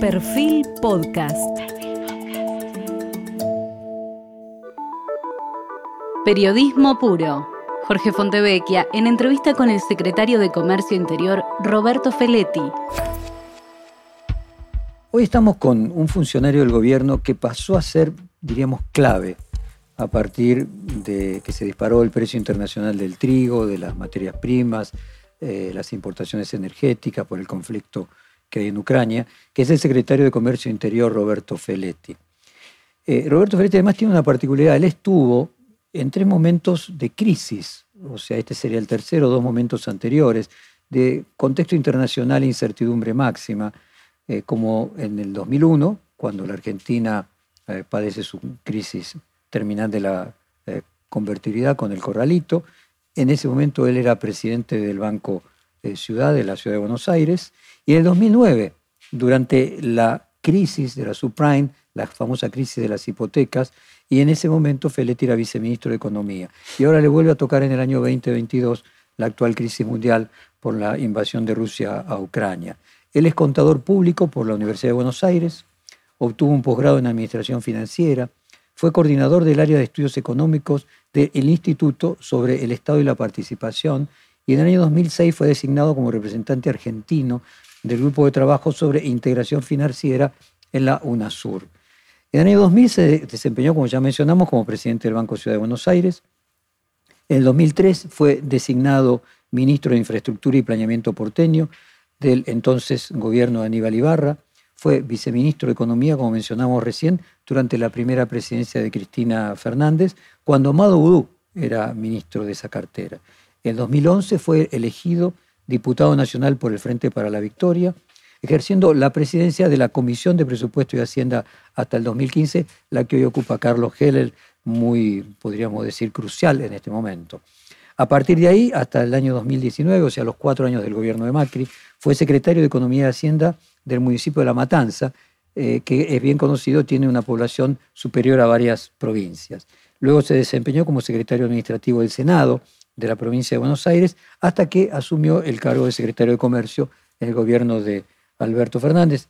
Perfil Podcast. Periodismo puro. Jorge Fontevecchia en entrevista con el secretario de Comercio Interior, Roberto Feletti. Hoy estamos con un funcionario del gobierno que pasó a ser, diríamos, clave a partir de que se disparó el precio internacional del trigo, de las materias primas, eh, las importaciones energéticas por el conflicto que hay en Ucrania, que es el secretario de Comercio Interior Roberto Feletti. Eh, Roberto Feletti además tiene una particularidad, él estuvo en tres momentos de crisis, o sea, este sería el tercero, dos momentos anteriores, de contexto internacional e incertidumbre máxima, eh, como en el 2001, cuando la Argentina eh, padece su crisis terminal de la convertibilidad con el corralito. En ese momento él era presidente del Banco Ciudad, de la Ciudad de Buenos Aires, y en el 2009, durante la crisis de la subprime, la famosa crisis de las hipotecas, y en ese momento Feletti era viceministro de Economía. Y ahora le vuelve a tocar en el año 2022 la actual crisis mundial por la invasión de Rusia a Ucrania. Él es contador público por la Universidad de Buenos Aires, obtuvo un posgrado en Administración Financiera, fue coordinador del área de estudios económicos del Instituto sobre el Estado y la Participación y en el año 2006 fue designado como representante argentino del Grupo de Trabajo sobre Integración Financiera en la UNASUR. En el año 2000 se desempeñó, como ya mencionamos, como presidente del Banco Ciudad de Buenos Aires. En el 2003 fue designado ministro de Infraestructura y Planeamiento porteño del entonces gobierno de Aníbal Ibarra. Fue viceministro de Economía, como mencionamos recién, durante la primera presidencia de Cristina Fernández, cuando Amado Udú era ministro de esa cartera. En el 2011 fue elegido diputado nacional por el Frente para la Victoria, ejerciendo la presidencia de la Comisión de Presupuesto y Hacienda hasta el 2015, la que hoy ocupa Carlos Heller, muy, podríamos decir, crucial en este momento. A partir de ahí, hasta el año 2019, o sea, los cuatro años del gobierno de Macri, fue secretario de Economía y Hacienda del municipio de La Matanza, eh, que es bien conocido, tiene una población superior a varias provincias. Luego se desempeñó como secretario administrativo del Senado, de la provincia de Buenos Aires, hasta que asumió el cargo de secretario de Comercio en el gobierno de Alberto Fernández.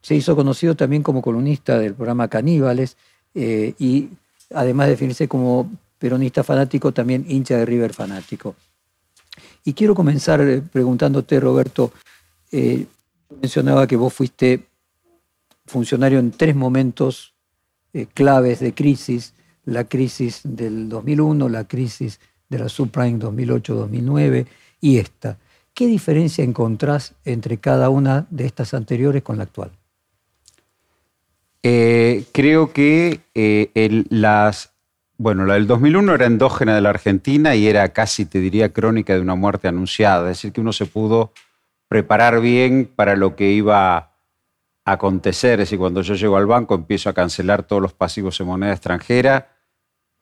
Se hizo conocido también como columnista del programa Caníbales eh, y además de definirse como peronista fanático, también hincha de River fanático. Y quiero comenzar eh, preguntándote, Roberto, eh, mencionaba que vos fuiste funcionario en tres momentos claves de crisis, la crisis del 2001, la crisis de la subprime 2008-2009 y esta. ¿Qué diferencia encontrás entre cada una de estas anteriores con la actual? Eh, creo que eh, las, bueno, la del 2001 era endógena de la Argentina y era casi, te diría, crónica de una muerte anunciada. Es decir, que uno se pudo preparar bien para lo que iba a acontecer. Es decir, cuando yo llego al banco empiezo a cancelar todos los pasivos en moneda extranjera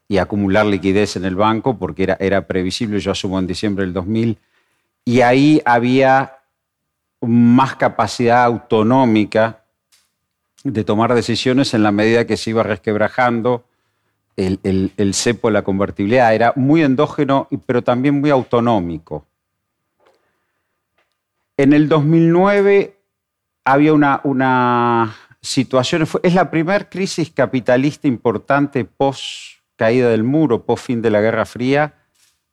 y acumular liquidez en el banco, porque era, era previsible, yo asumo en diciembre del 2000, y ahí había más capacidad autonómica de tomar decisiones en la medida que se iba resquebrajando el, el, cepo de la convertibilidad. Era muy endógeno, pero también muy autonómico. En el 2009 había una, una situación, es la primera crisis capitalista importante post caída del muro, post fin de la Guerra Fría,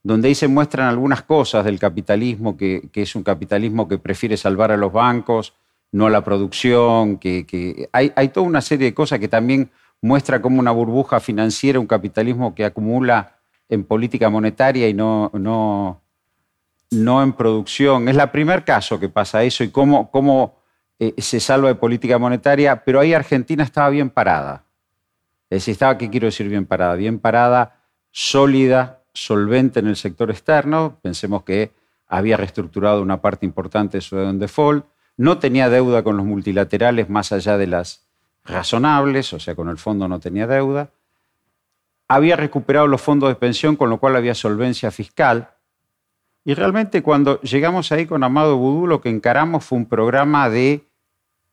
donde ahí se muestran algunas cosas del capitalismo, que, es un capitalismo que prefiere salvar a los bancos, no a la producción, que, hay, toda una serie de cosas que también muestra como una burbuja financiera, un capitalismo que acumula en política monetaria y no, no, no en producción. Es el primer caso que pasa eso y cómo, cómo eh, se salva de política monetaria, pero ahí Argentina estaba bien parada. Es decir, ¿qué quiero decir bien parada? Bien parada, sólida, solvente en el sector externo. Pensemos que había reestructurado una parte importante de su deuda en default. No tenía deuda con los multilaterales más allá de las razonables, o sea, con el fondo no tenía deuda. Había recuperado los fondos de pensión, con lo cual había solvencia fiscal. Y realmente cuando llegamos ahí con Amado Vudú, lo que encaramos fue un programa de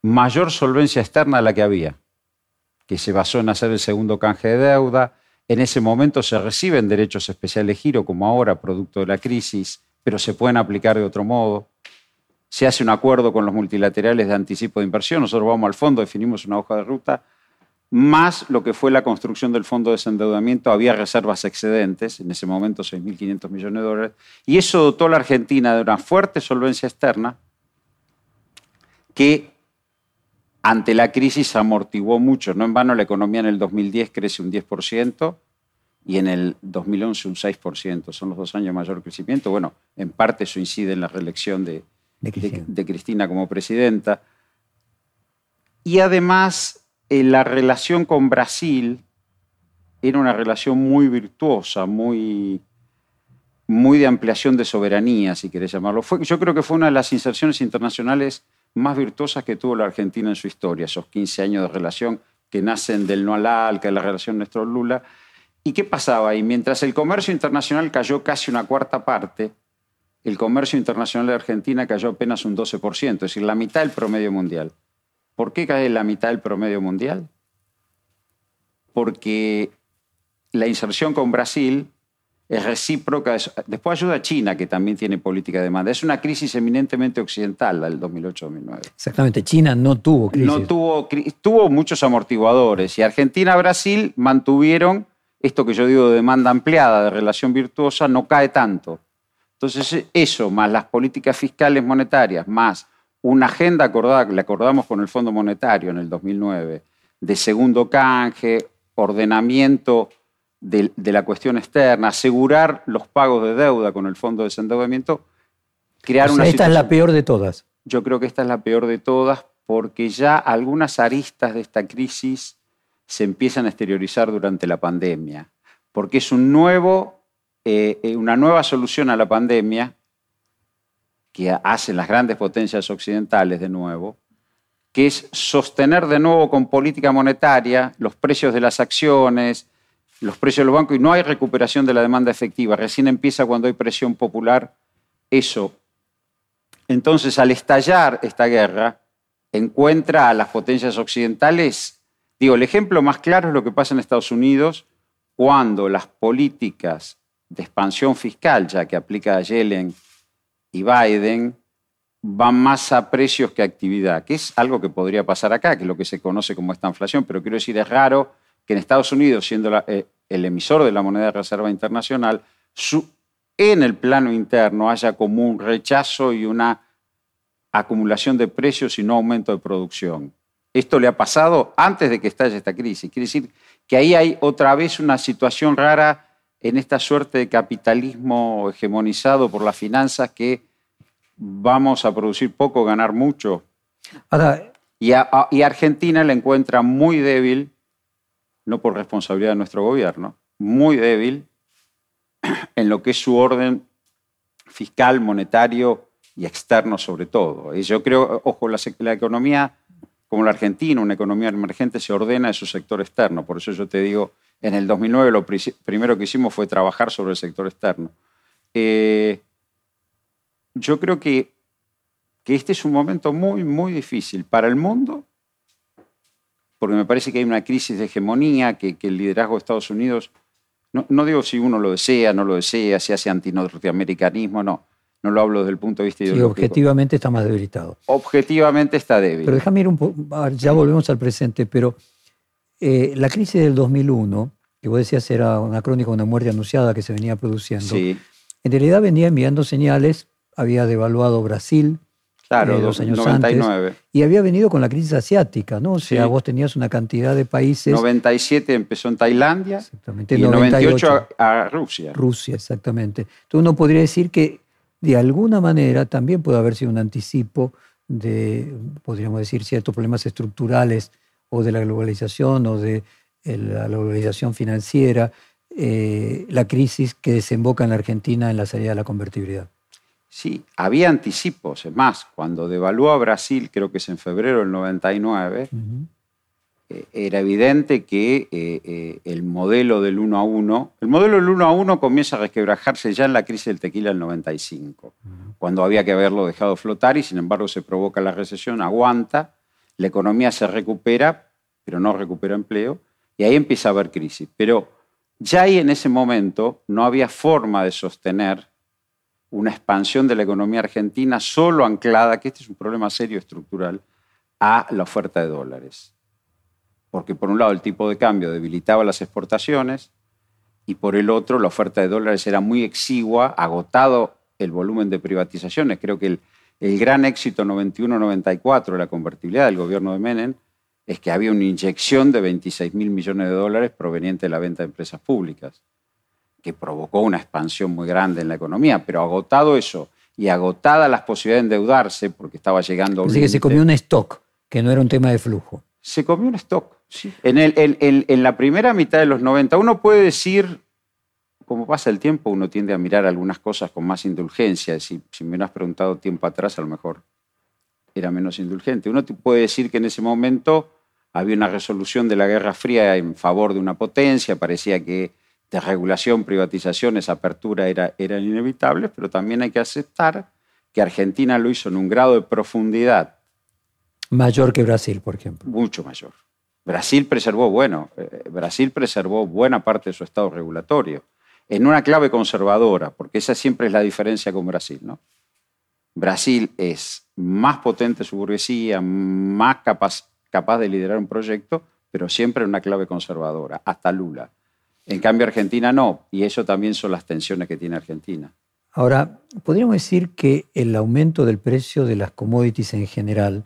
mayor solvencia externa a la que había que se basó en hacer el segundo canje de deuda. En ese momento se reciben derechos especiales de giro, como ahora, producto de la crisis, pero se pueden aplicar de otro modo. se hace un acuerdo con los multilaterales de anticipo de inversión, nosotros vamos al fondo, definimos una hoja de ruta, más lo que fue la construcción del fondo de desendeudamiento, había reservas excedentes, en ese momento 6.500 millones de dólares, y eso dotó a la Argentina de una fuerte solvencia externa que ante la crisis amortiguó mucho. No en vano la economía en el 2010 crece un 10% y en el 2011 un 6%. Son los dos años de mayor crecimiento. Bueno, en parte eso incide en la reelección de, de Cristina como presidenta. Y además la relación con Brasil era una relación muy virtuosa, muy, muy de ampliación de soberanía, si querés llamarlo. yo creo que fue una de las inserciones internacionales más virtuosas que tuvo la Argentina en su historia, esos 15 años de relación que nacen del no al ALCA, de la relación Néstor-Lula. ¿Y qué pasaba ahí? Mientras el comercio internacional cayó casi una cuarta parte, el comercio internacional de Argentina cayó apenas un 12%, es decir, la mitad del promedio mundial. ¿Por qué cae la mitad del promedio mundial? Porque la inserción con Brasil es recíproca. Después ayuda a China, que también tiene política de demanda. Es una crisis eminentemente occidental, la del 2008-2009. Exactamente, China no tuvo crisis. No tuvo, tuvo muchos amortiguadores y Argentina-Brasil mantuvieron esto que yo digo de demanda ampliada, de relación virtuosa, no cae tanto. Entonces eso, más las políticas fiscales monetarias, más una agenda acordada, que le acordamos con el Fondo Monetario en el 2009, de segundo canje, ordenamiento de, la cuestión externa, asegurar los pagos de deuda con el Fondo de Desendeudamiento, crear una Esta es la peor de todas. Yo creo que esta es la peor de todas porque ya algunas aristas de esta crisis se empiezan a exteriorizar durante la pandemia, porque es un nuevo, eh, eh, una nueva solución a la pandemia que hacen las grandes potencias occidentales de nuevo, que es sostener de nuevo con política monetaria los precios de las acciones, los precios de los bancos, y no hay recuperación de la demanda efectiva. Recién empieza cuando hay presión popular eso. Entonces, al estallar esta guerra, encuentra a las potencias occidentales, digo, el ejemplo más claro es lo que pasa en Estados Unidos cuando las políticas de expansión fiscal, ya que aplica a Yellen y Biden van más a precios que a actividad, que es algo que podría pasar acá, que es lo que se conoce como esta inflación, pero quiero decir, es raro que en Estados Unidos, siendo eh, el emisor de la moneda de reserva internacional, en el plano interno haya como un rechazo y una acumulación de precios y no aumento de producción. Esto le ha pasado antes de que estalle esta crisis. Quiere decir que ahí hay otra vez una situación rara en esta suerte de capitalismo hegemonizado por las finanzas que vamos a producir poco, ganar mucho. y, a, Argentina la encuentra muy débil, no por responsabilidad de nuestro gobierno, muy débil en lo que es su orden fiscal, monetario y externo sobre todo. Y yo creo, ojo, la, la economía como la Argentina, una economía emergente, se ordena en su sector externo. Por eso yo te digo, en el 2009 lo primero que hicimos fue trabajar sobre el sector externo. Eh, yo creo que, que, este es un momento muy, muy difícil para el mundo, porque me parece que hay una crisis de hegemonía, que, el liderazgo de Estados Unidos, no, no, digo si uno lo desea, no lo desea, si hace antinorteamericanismo, no. No lo hablo desde el punto de vista ideológico. Sí, objetivamente está más debilitado. Objetivamente está débil. Pero déjame ir un poco, ya volvemos al presente, pero eh, la crisis del 2001, que vos decías era una crónica de una muerte anunciada que se venía produciendo, en realidad venía enviando señales, había devaluado Brasil, Claro, eh, dos años 99. antes. Y había venido con la crisis asiática, ¿no? O sea, vos tenías una cantidad de países. 97 empezó en Tailandia. Exactamente. Y 98, a, Rusia. Rusia, exactamente. Entonces uno podría decir que de alguna manera también puede haber sido un anticipo de, podríamos decir, ciertos problemas estructurales o de la globalización o de la globalización financiera, eh, la crisis que desemboca en la Argentina en la salida de la convertibilidad. Sí, había anticipos. Es más, cuando devaluó a Brasil, creo que es en febrero del 99, eh, era evidente que eh, el modelo del 1 a 1, el modelo del 1 a 1 comienza a resquebrajarse ya en la crisis del tequila del 95, cuando había que haberlo dejado flotar y sin embargo se provoca la recesión, aguanta, la economía se recupera, pero no recupera empleo, y ahí empieza a haber crisis. Pero ya ahí en ese momento no había forma de sostener una expansión de la economía argentina solo anclada, que este es un problema serio estructural, a la oferta de dólares. Porque por un lado el tipo de cambio debilitaba las exportaciones y por el otro la oferta de dólares era muy exigua, agotado el volumen de privatizaciones. Creo que el, el gran éxito 91-94 de la convertibilidad del gobierno de Menem es que había una inyección de 26 mil millones de dólares proveniente de la venta de empresas públicas que provocó una expansión muy grande en la economía, pero agotado eso y agotada las posibilidades de endeudarse porque estaba llegando Así que se comió un stock, que no era un tema de flujo. Se comió un stock, sí. En, el, en la primera mitad de los 90 uno puede decir, como pasa el tiempo, uno tiende a mirar algunas cosas con más indulgencia. Si, si me hubieras preguntado tiempo atrás, a lo mejor era menos indulgente. Uno puede decir que en ese momento había una resolución de la Guerra Fría en favor de una potencia, parecía que de regulación, privatizaciones, apertura era, eran inevitables, pero también hay que aceptar que Argentina lo hizo en un grado de profundidad. Mayor que Brasil, por ejemplo. Mucho mayor. Brasil preservó, bueno, eh, Brasil preservó buena parte de su estado regulatorio, en una clave conservadora, porque esa siempre es la diferencia con Brasil, ¿no? Brasil es más potente su burguesía, más capaz, capaz de liderar un proyecto, pero siempre en una clave conservadora, hasta Lula. En cambio, Argentina no, y eso también son las tensiones que tiene Argentina. Ahora, podríamos decir que el aumento del precio de las commodities en general,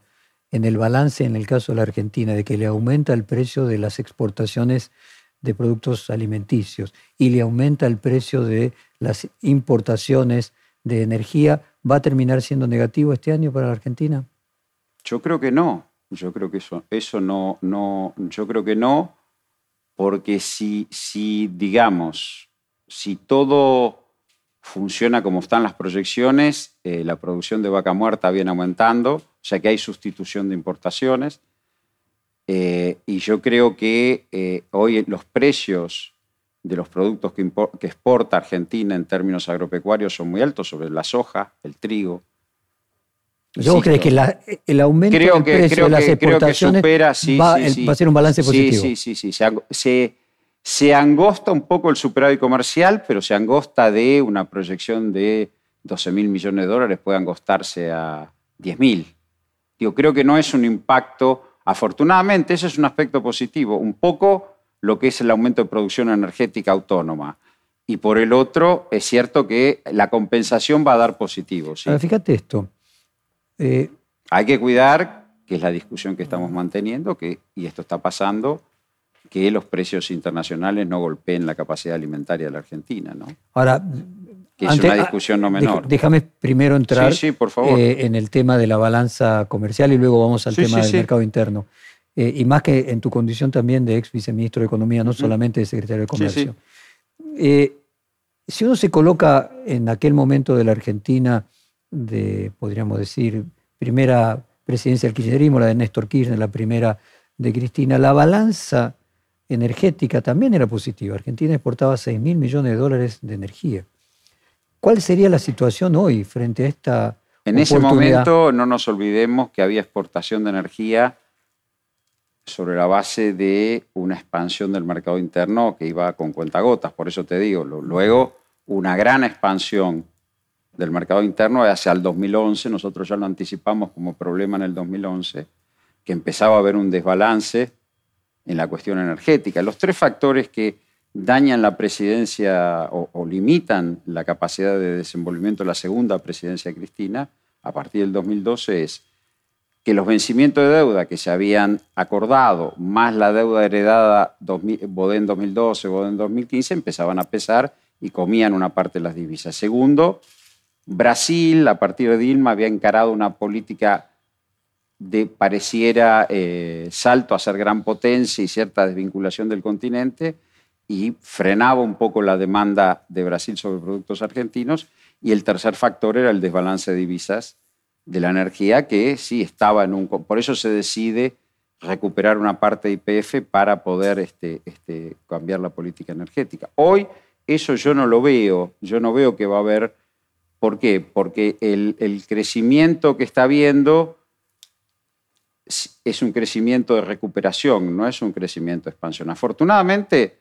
en el balance en el caso de la Argentina, de que le aumenta el precio de las exportaciones de productos alimenticios y le aumenta el precio de las importaciones de energía, ¿va a terminar siendo negativo este año para la Argentina? Yo creo que no. Yo creo que eso, eso no, no, yo creo que no, porque si, si, digamos, si todo funciona como están las proyecciones, eh, la producción de vaca muerta viene aumentando, o sea que hay sustitución de importaciones. Eh, y yo creo que eh, hoy los precios de los productos que, que, exporta Argentina en términos agropecuarios son muy altos, sobre la soja, el trigo, ¿Yo creo que el aumento del precio de las exportaciones va, a ser un balance positivo? Sí, sí, sí. Se, se, angosta un poco el superávit comercial, pero se angosta de una proyección de 12 mil millones de dólares, puede angostarse a 10 mil. Yo creo que no es un impacto, afortunadamente, ese es un aspecto positivo, un poco lo que es el aumento de producción energética autónoma. Y por el otro, es cierto que la compensación va a dar positivo. ¿sí? fíjate esto. Eh, Hay que cuidar, que es la discusión que estamos manteniendo, que, y esto está pasando, que los precios internacionales no golpeen la capacidad alimentaria de la Argentina. ¿no? Ahora, que es una discusión no menor. Déjame primero entrar eh, en el tema de la balanza comercial y luego vamos al tema del mercado interno. Eh, y más que en tu condición también de ex viceministro de Economía, no solamente de secretario de Comercio. si uno se coloca en aquel momento de la Argentina de, podríamos decir, primera presidencia del kirchnerismo, la de Néstor Kirchner, la primera de Cristina, la balanza energética también era positiva. Argentina exportaba 6 mil millones de dólares de energía. ¿Cuál sería la situación hoy frente a esta... En ese momento no nos olvidemos que había exportación de energía sobre la base de una expansión del mercado interno que iba con cuentagotas. Por eso te digo, luego una gran expansión del mercado interno hacia el 2011, nosotros ya lo anticipamos como problema en el 2011, que empezaba a haber un desbalance en la cuestión energética. Los tres factores que dañan la presidencia o, limitan la capacidad de desenvolvimiento de la segunda presidencia de Cristina a partir del 2012 es que los vencimientos de deuda que se habían acordado, más la deuda heredada Bodén 2012, Bodén 2015, empezaban a pesar y comían una parte de las divisas. Segundo, Brasil, a partir de Dilma, había encarado una política de pareciera eh, salto a ser gran potencia y cierta desvinculación del continente y frenaba un poco la demanda de Brasil sobre productos argentinos. Y el tercer factor era el desbalance de divisas de la energía, que sí estaba en un... Por eso se decide recuperar una parte de IPF para poder este, este, cambiar la política energética. Hoy eso yo no lo veo, yo no veo que va a haber ¿Por qué? Porque el, crecimiento que está habiendo es un crecimiento de recuperación, no es un crecimiento de expansión. Afortunadamente,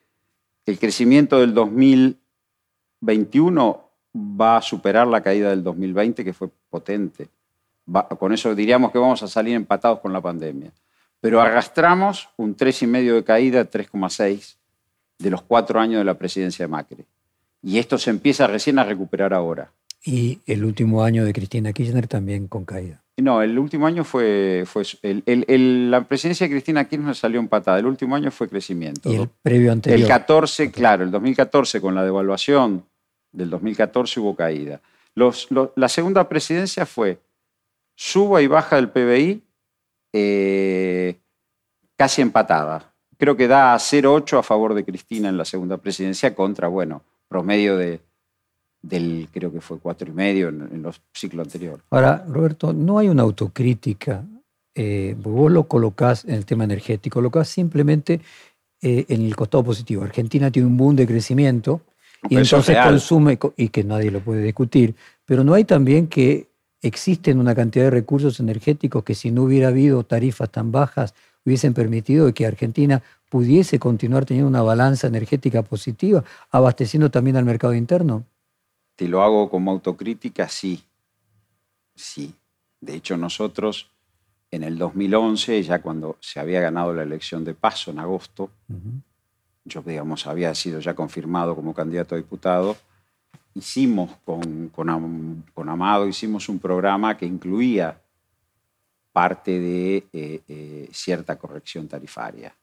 el crecimiento del 2021 va a superar la caída del 2020, que fue potente. con eso diríamos que vamos a salir empatados con la pandemia. Pero arrastramos un 3,5 de caída, 3,6 de los cuatro años de la presidencia de Macri. Y esto se empieza recién a recuperar ahora. Y el último año de Cristina Kirchner también con caída. No, el último año fue. fue la presidencia de Cristina Kirchner salió empatada. El último año fue crecimiento. ¿Y el previo anterior? El 14, claro, el 2014 con la devaluación del 2014 hubo caída. la segunda presidencia fue suba y baja del PBI eh, casi empatada. Creo que da 0,8 a favor de Cristina en la segunda presidencia contra, bueno, promedio de, del, creo que fue cuatro y medio en, los ciclos anteriores. Ahora, Roberto, no hay una autocrítica. Eh, vos lo colocás en el tema energético, lo colocás simplemente eh, en el costado positivo. Argentina tiene un boom de crecimiento y entonces consume, y que nadie lo puede discutir, pero no hay también que existen una cantidad de recursos energéticos que si no hubiera habido tarifas tan bajas hubiesen permitido que Argentina pudiese continuar teniendo una balanza energética positiva, abasteciendo también al mercado interno? Te lo hago como autocrítica, sí. Sí. De hecho, nosotros en el 2011, ya cuando se había ganado la elección de paso en agosto, yo, digamos, había sido ya confirmado como candidato a diputado, hicimos con, con, Amado, hicimos un programa que incluía parte de eh, eh, cierta corrección tarifaria.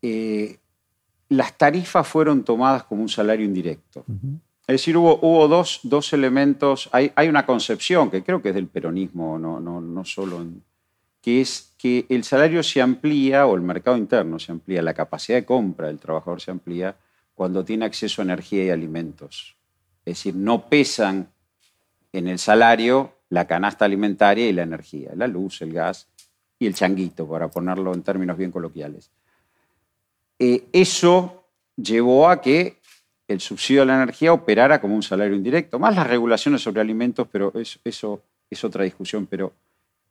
Eh, las tarifas fueron tomadas como un salario indirecto. Es decir, hubo, dos, dos, elementos, hay, hay, una concepción que creo que es del peronismo, no, no, no solo, que es que el salario se amplía o el mercado interno se amplía, la capacidad de compra del trabajador se amplía cuando tiene acceso a energía y alimentos. Es decir, no pesan en el salario la canasta alimentaria y la energía, la luz, el gas y el changuito, para ponerlo en términos bien coloquiales. Eh, eso llevó a que el subsidio a la energía operara como un salario indirecto, más las regulaciones sobre alimentos, pero eso, es otra discusión, pero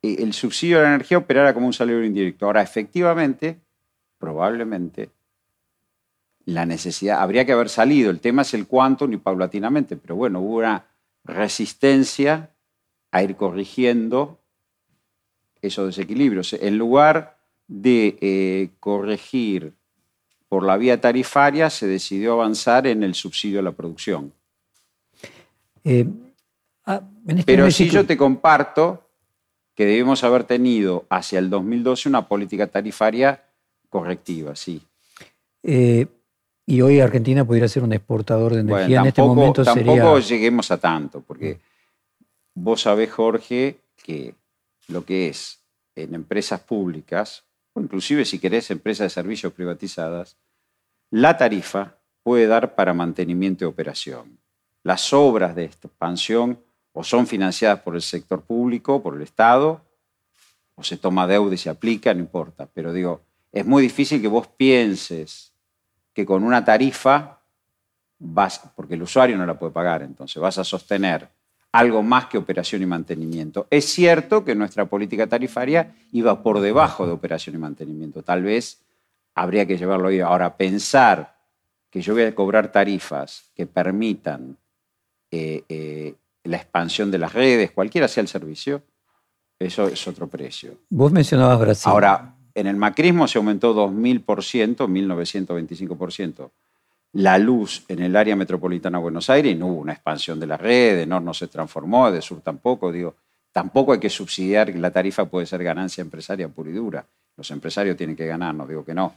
eh, el subsidio a la energía operara como un salario indirecto. Ahora, efectivamente, probablemente, la necesidad, habría que haber salido, el tema es el cuánto ni paulatinamente, pero bueno, hubo una resistencia a ir corrigiendo esos desequilibrios. En lugar de eh, corregir por la vía tarifaria, se decidió avanzar en el subsidio a la producción. Eh, ah, este Pero sí yo te comparto que debemos haber tenido hacia el 2012 una política tarifaria correctiva, sí. Eh, y hoy Argentina podría ser un exportador de energía en este momento tampoco lleguemos a tanto, porque vos sabés, Jorge, que lo que es en empresas públicas, o inclusive si querés empresas de servicios privatizadas, la tarifa puede dar para mantenimiento y operación. Las obras de expansión o son financiadas por el sector público, por el Estado, o se toma deuda y se aplica, no importa. Pero digo, es muy difícil que vos pienses que con una tarifa vas, porque el usuario no la puede pagar, entonces vas a sostener algo más que operación y mantenimiento. Es cierto que nuestra política tarifaria iba por debajo de operación y mantenimiento. Tal vez habría que llevarlo ahí. Ahora, pensar que yo voy a cobrar tarifas que permitan eh, eh, la expansión de las redes, cualquiera sea el servicio, eso es otro precio. Vos mencionabas Brasil. Ahora, en el macrismo se aumentó 2.000%, 1.925% la luz en el área metropolitana de Buenos Aires y no hubo una expansión de la red, de no se transformó, de sur tampoco, digo, tampoco hay que subsidiar la tarifa puede ser ganancia empresaria pura y dura. Los empresarios tienen que ganar, no digo que no.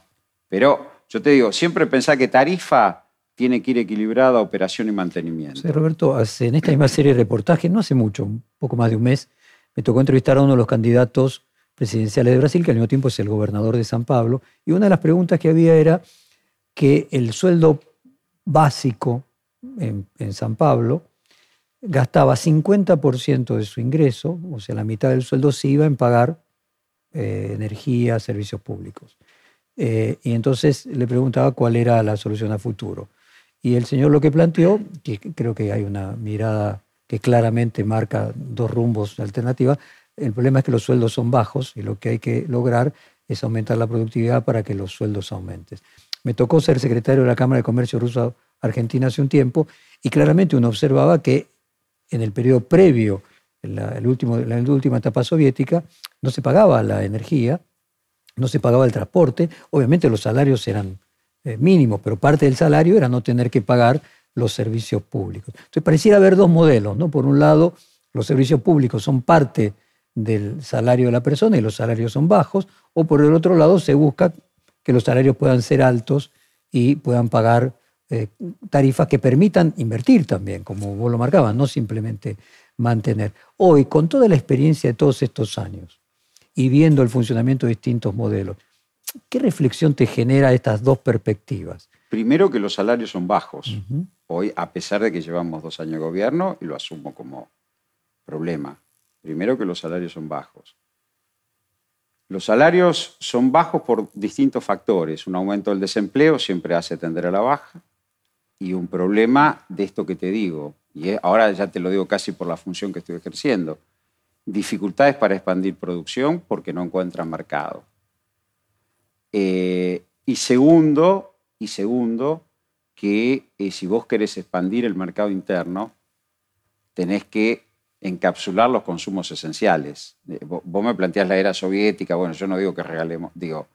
Pero yo te digo, siempre pensá que tarifa tiene que ir equilibrada a operación y mantenimiento. Roberto, en esta misma serie de reportajes, no hace mucho, un poco más de un mes, me tocó entrevistar a uno de los candidatos presidenciales de Brasil, que al mismo tiempo es el gobernador de San Pablo, y una de las preguntas que había era que el sueldo básico en, San Pablo gastaba 50% de su ingreso, o sea, la mitad del sueldo se iba en pagar eh, energía, servicios públicos. Eh, y entonces le preguntaba cuál era la solución a futuro. Y el señor lo que planteó, que creo que hay una mirada que claramente marca dos rumbos alternativos, el problema es que los sueldos son bajos y lo que hay que lograr es aumentar la productividad para que los sueldos aumenten. Me tocó ser secretario de la Cámara de Comercio ruso Argentina hace un tiempo, y claramente uno observaba que en el periodo previo, la, el último, la última etapa soviética, no se pagaba la energía, no se pagaba el transporte, obviamente los salarios eran eh, mínimos, pero parte del salario era no tener que pagar los servicios públicos. Entonces pareciera haber dos modelos, ¿no? Por un lado, los servicios públicos son parte del salario de la persona y los salarios son bajos, o por el otro lado se busca que los salarios puedan ser altos y puedan pagar eh, tarifas que permitan invertir también, como vos lo marcabas, no simplemente mantener. Hoy, con toda la experiencia de todos estos años y viendo el funcionamiento de distintos modelos, ¿qué reflexión te genera estas dos perspectivas? Primero que los salarios son bajos. Hoy, a pesar de que llevamos dos años de gobierno, y lo asumo como problema, primero que los salarios son bajos. Los salarios son bajos por distintos factores. Un aumento del desempleo siempre hace tender a la baja y un problema de esto que te digo, y ahora ya te lo digo casi por la función que estoy ejerciendo, dificultades para expandir producción porque no encuentran mercado. Eh, y segundo, y segundo, que eh, si vos querés expandir el mercado interno, tenés que encapsular los consumos esenciales. Eh, vos me planteás la era soviética, bueno, yo no digo que regalemos, digo,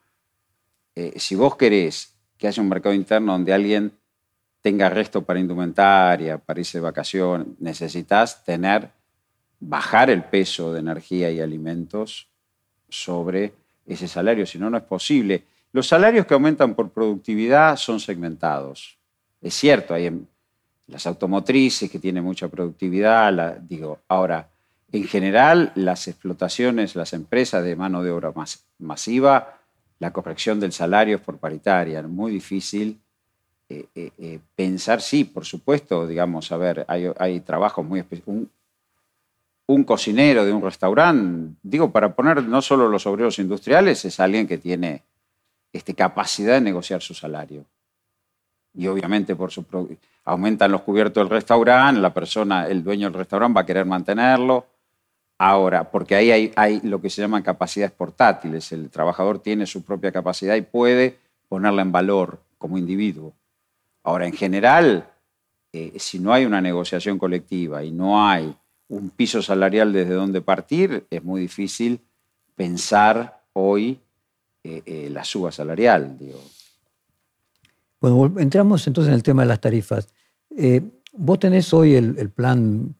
si vos querés que haya un mercado interno donde alguien tenga resto para indumentaria, para irse de vacaciones, necesitas tener, bajar el peso de energía y alimentos sobre ese salario, si no, no es posible. Los salarios que aumentan por productividad son segmentados. Es cierto, hay en las automotrices que tienen mucha productividad, digo, ahora, en general, las explotaciones, las empresas de mano de obra masiva, la corrección del salario es por paritaria, muy difícil eh, eh, eh, pensar, sí, por supuesto, digamos, a ver, hay, hay trabajos muy específicos. Un, cocinero de un restaurante, digo, para poner no solo los obreros industriales, es alguien que tiene este, capacidad de negociar su salario. Y obviamente por su, aumentan los cubiertos del restaurante, la persona, el dueño del restaurante va a querer mantenerlo. Ahora, porque ahí hay, lo que se llaman capacidades portátiles, el trabajador tiene su propia capacidad y puede ponerla en valor como individuo. Ahora, en general, eh, si no hay una negociación colectiva y no hay un piso salarial desde donde partir, es muy difícil pensar hoy eh, eh, la suba salarial. Bueno, entramos entonces en el tema de las tarifas. vos tenés hoy el, plan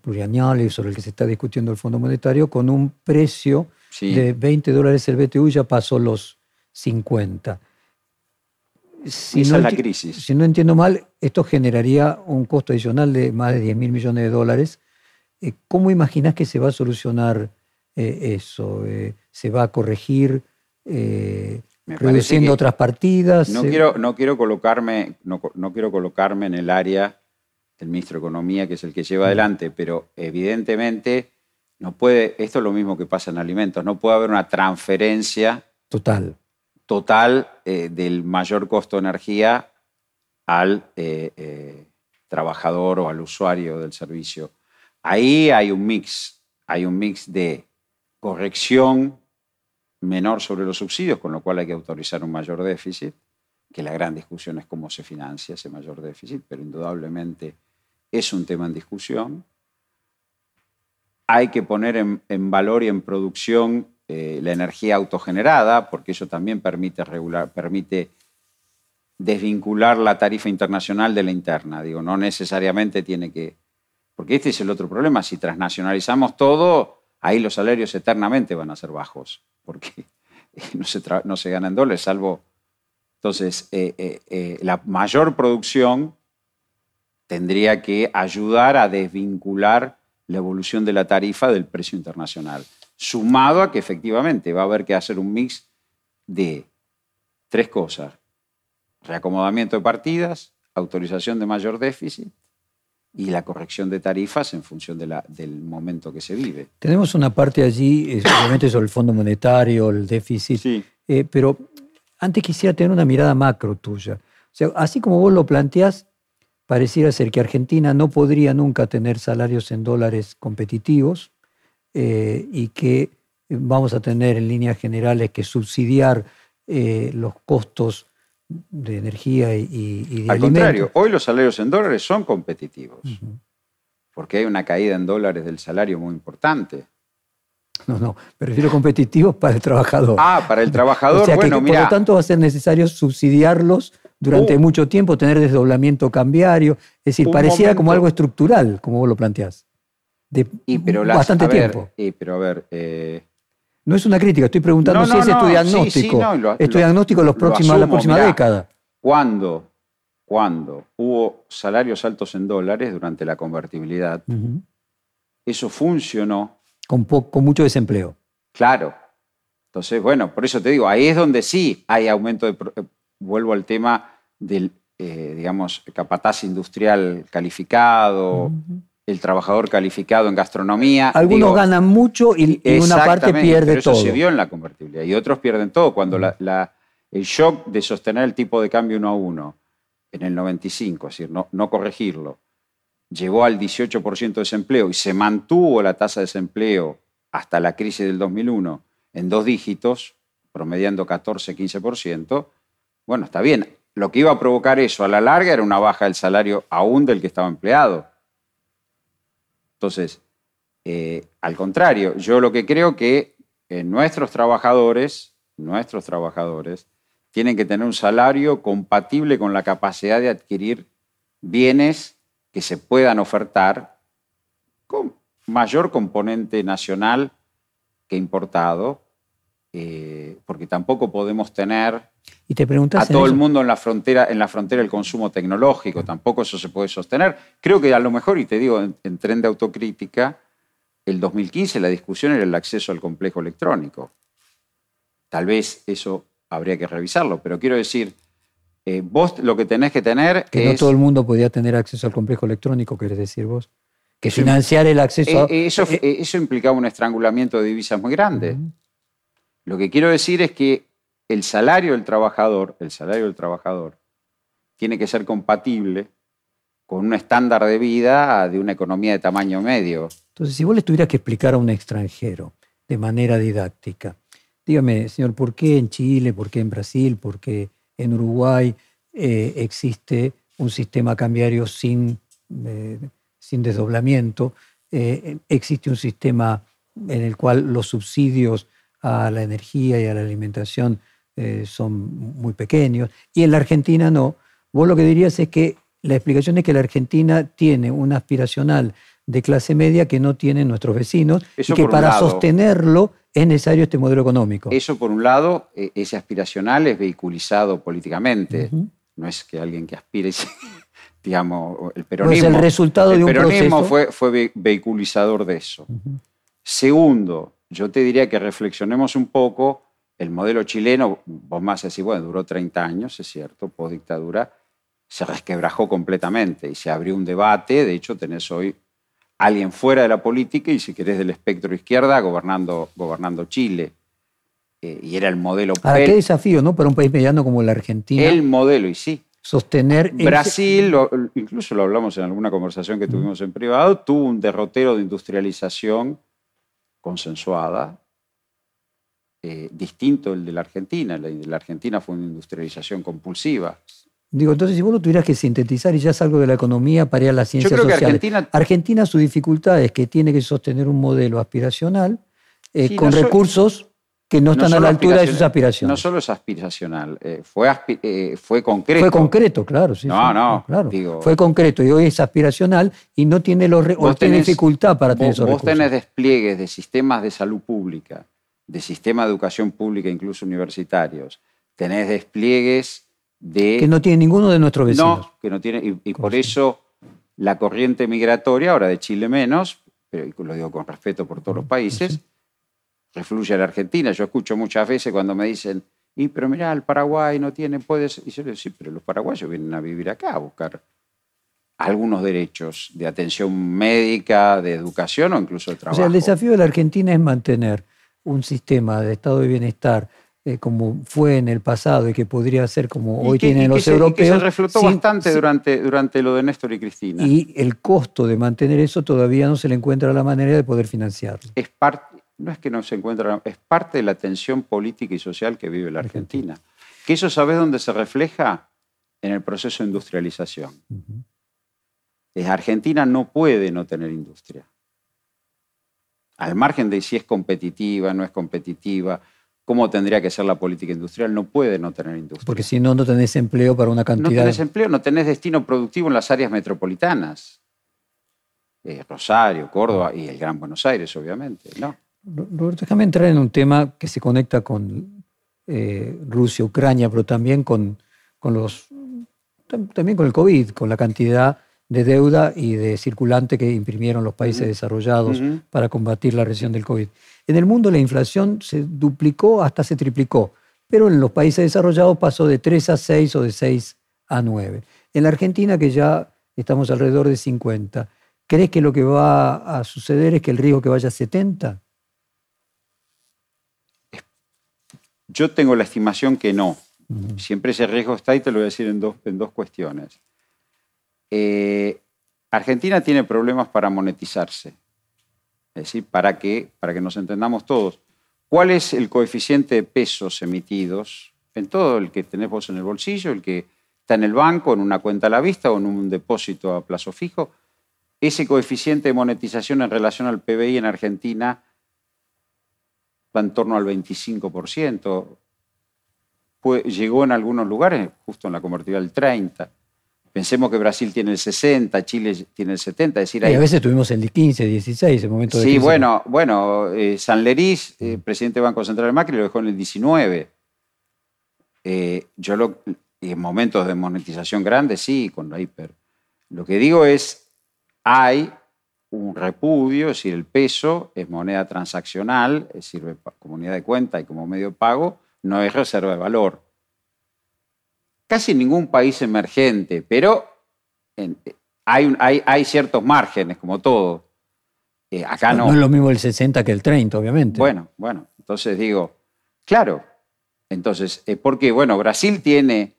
plurianual sobre el que se está discutiendo el Fondo Monetario con un precio de 20 dólares el BTU, ya pasó los 50 si no, la crisis. Si no entiendo mal, esto generaría un costo adicional de más de 10 mil millones de dólares. Eh, ¿Cómo imaginas que se va a solucionar eh, eso? Eh, ¿Se va a corregir reduciendo otras partidas? No, quiero, no, quiero colocarme, no, quiero colocarme en el área del ministro de Economía, que es el que lleva mm. adelante, pero evidentemente no puede, esto es lo mismo que pasa en alimentos, no puede haber una transferencia total total eh, del mayor costo de energía al eh, eh, trabajador o al usuario del servicio. Ahí hay un mix, hay un mix de corrección menor sobre los subsidios, con lo cual hay que autorizar un mayor déficit, que la gran discusión es cómo se financia ese mayor déficit, pero indudablemente es un tema en discusión. Hay que poner en valor y en producción eh, la energía autogenerada, porque eso también permite, permite desvincular la tarifa internacional de la interna. Digo, no necesariamente tiene que... Porque este es el otro problema. Si transnacionalizamos todo, ahí los salarios eternamente van a ser bajos, porque no se, no se gana en dólares, salvo... Entonces, eh, eh, la mayor producción tendría que ayudar a desvincular la evolución de la tarifa del precio internacional sumado a que efectivamente va a haber que hacer un mix de tres cosas. Reacomodamiento de partidas, autorización de mayor déficit y la corrección de tarifas en función del momento que se vive. Tenemos una parte allí, obviamente sobre el Fondo Monetario, el déficit, eh, pero antes quisiera tener una mirada macro tuya. O sea, así como vos lo planteás, pareciera ser que Argentina no podría nunca tener salarios en dólares competitivos, eh, y que vamos a tener en líneas generales que subsidiar eh, los costos de energía y, y de Al contrario, hoy los salarios en dólares son competitivos, porque hay una caída en dólares del salario muy importante. No, no, prefiero competitivos para el trabajador. Ah, para el trabajador, o sea bueno, que, mira. Por lo tanto, va a ser necesario subsidiarlos durante Uh. mucho tiempo, tener desdoblamiento cambiario. Es decir, pareciera como algo estructural, como vos lo planteás. De y, pero las- bastante ver, tiempo. y, pero a ver, eh, No es una crítica, estoy preguntando No, si no, es tu sí, diagnóstico. sí, no, lo- es tu lo- diagnóstico los próximos, la próxima mirá. década. cuando, cuando hubo salarios altos en dólares durante la convertibilidad, eso funcionó con, con mucho desempleo. Claro. Entonces, bueno, por eso te digo, ahí es donde sí hay aumento de... eh, Vuelvo al tema del, eh, digamos, capataz industrial calificado, el trabajador calificado en gastronomía. Algunos Digo, ganan mucho y, y una parte pierde pero eso todo. se vio en la convertibilidad. Y otros pierden todo. Cuando la- la- el shock de sostener el tipo de cambio uno a uno en el 95, es decir, no, no corregirlo, llegó al 18% de desempleo y se mantuvo la tasa de desempleo hasta la crisis del 2001 en dos dígitos, promediando 14-15%, bueno, está bien. Lo que iba a provocar eso a la larga era una baja del salario aún del que estaba empleado. Entonces, eh, al contrario, yo lo que creo que eh, nuestros trabajadores, nuestros trabajadores, tienen que tener un salario compatible con la capacidad de adquirir bienes que se puedan ofertar con mayor componente nacional que importado, eh, porque tampoco podemos tener Y te a todo el mundo en la frontera, en la frontera del consumo tecnológico. Tampoco eso se puede sostener. Creo que a lo mejor, y te digo, en, en tren de autocrítica, el 2015 la discusión era el acceso al complejo electrónico. Tal vez eso habría que revisarlo, pero quiero decir, eh, vos lo que tenés que tener que no es... todo el mundo podía tener acceso al complejo electrónico, querés decir vos. Que financiar el acceso a... Eh, eh, eso, eh, eh, eso implicaba un estrangulamiento de divisas muy grande. Ujú. Lo que quiero decir es que el salario del trabajador, el salario del trabajador, tiene que ser compatible con un estándar de vida de una economía de tamaño medio. Entonces, si vos le tuvieras que explicar a un extranjero de manera didáctica, dígame, señor, ¿por qué en Chile, por qué en Brasil, por qué en Uruguay eh, existe un sistema cambiario sin, eh, sin desdoblamiento? Eh, existe un sistema en el cual los subsidios a la energía y a la alimentación eh, son muy pequeños, y en la Argentina no. Vos lo que dirías es que la explicación es que la Argentina tiene un aspiracional de clase media que no tienen nuestros vecinos Eso y que para lado. sostenerlo es necesario este modelo económico. Eso, por un lado, eh, ese aspiracional es vehiculizado políticamente. No es que alguien que aspire, digamos, el No es peronismo. el resultado el de un peronismo proceso. fue, fue ve- vehiculizador de eso. Segundo, yo te diría que reflexionemos un poco. El modelo chileno, vos más decís, bueno, duró 30 años, es cierto, post dictadura, se resquebrajó completamente y se abrió un debate. De hecho, tenés hoy alguien fuera de la política y, si querés, del espectro izquierda gobernando, gobernando Chile. Eh, y era el modelo. Ahora, el, qué desafío, ¿no? Para un país mediano como la Argentina, el modelo, y sí. sostener. ese- Brasil, lo- incluso lo hablamos en alguna conversación que tuvimos en privado, tuvo un derrotero de industrialización consensuada, eh, distinto del de la Argentina. La de la Argentina fue una industrialización compulsiva. Digo, entonces, si vos lo tuvieras que sintetizar y ya salgo de la economía para ir a las Yo ciencias creo que. Argentina, Argentina, su dificultad es que tiene que sostener un modelo aspiracional eh, Sí, con no recursos que no, están a solo la altura de sus aspiraciones. No solo es aspiracional, eh, fue, aspi- eh, fue concreto. Fue concreto, claro. Sí, No, sí, no, claro. digo- Fue concreto y hoy es aspiracional y no tiene los o Vos tiene dificultad para tener Vos, esos vos recursos. tenés despliegues de sistemas de salud pública, de sistema de educación pública, incluso universitarios. Tenés despliegues de... que no tiene ninguno de nuestros vecinos. No, que no tiene. Y, y por eso la corriente migratoria, ahora de Chile menos, pero lo digo con respeto por todos los países, refluye a la Argentina. Yo escucho muchas veces cuando me dicen, y pero mirá, el Paraguay no tiene, puedes. Y yo le digo, sí, pero los paraguayos vienen a vivir acá a buscar algunos derechos de atención médica, de educación o incluso de O trabajo. sea, el desafío de la Argentina es mantener un sistema de estado de bienestar eh, como fue en el pasado y que podría ser como hoy que- tienen los se, y que europeos. se reflotó sin- bastante sin- durante, durante lo de Néstor y Cristina. Y el costo de mantener eso todavía no se le encuentra la manera de poder financiarlo. es parte, no es que no se encuentra, es parte de la tensión política y social que vive la Argentina. Que eso, ¿sabes dónde se refleja? En el proceso de industrialización. Argentina no puede no tener industria. Al margen de si es competitiva, no es competitiva, cómo tendría que ser la política industrial, no puede no tener industria. Porque si no, no tenés empleo para una cantidad. No tenés empleo, no tenés destino productivo en las áreas metropolitanas. Eh, Rosario, Córdoba y el Gran Buenos Aires, obviamente. ¿no? Roberto, déjame entrar en un tema que se conecta con eh, Rusia, Ucrania, pero también con, con los también con el COVID, con la cantidad de deuda y de circulante que imprimieron los países desarrollados para combatir la recesión del COVID. En el mundo la inflación se duplicó hasta se triplicó, pero en los países desarrollados pasó de 3 a 6 o de 6 a 9. En la Argentina, que ya estamos alrededor de 50, ¿crees que lo que va a suceder es que el riesgo que vaya a 70? Yo tengo la estimación que no. Siempre ese riesgo está y te lo voy a decir en dos, en dos cuestiones. Eh, Argentina tiene problemas para monetizarse. Es decir, para que, para que nos entendamos todos, ¿cuál es el coeficiente de pesos emitidos en todo el que tenemos en el bolsillo, el que está en el banco, en una cuenta a la vista o en un depósito a plazo fijo? Ese coeficiente de monetización en relación al PBI en Argentina va en torno al 25%. llegó en algunos lugares, justo en la convertida, al 30%. Pensemos que Brasil tiene el 60, Chile tiene el 70. decir, y a veces tuvimos el 15, 16, el momento de Sí, bueno, bueno eh, San Lerís, eh, presidente del Banco Central de Macri, lo dejó en el 19. Eh, yo lo, en momentos de monetización grande, sí, con la hiper. Lo que digo es, hay un repudio, es decir, el peso es moneda transaccional, sirve como unidad de cuenta y como medio de pago, no es reserva de valor. Casi ningún país emergente, pero hay, hay, ciertos márgenes, como todo. Eh, acá no. No es lo mismo el 60 que el 30, obviamente. Bueno, bueno, entonces digo, claro, entonces, eh, ¿por qué? Bueno, Brasil tiene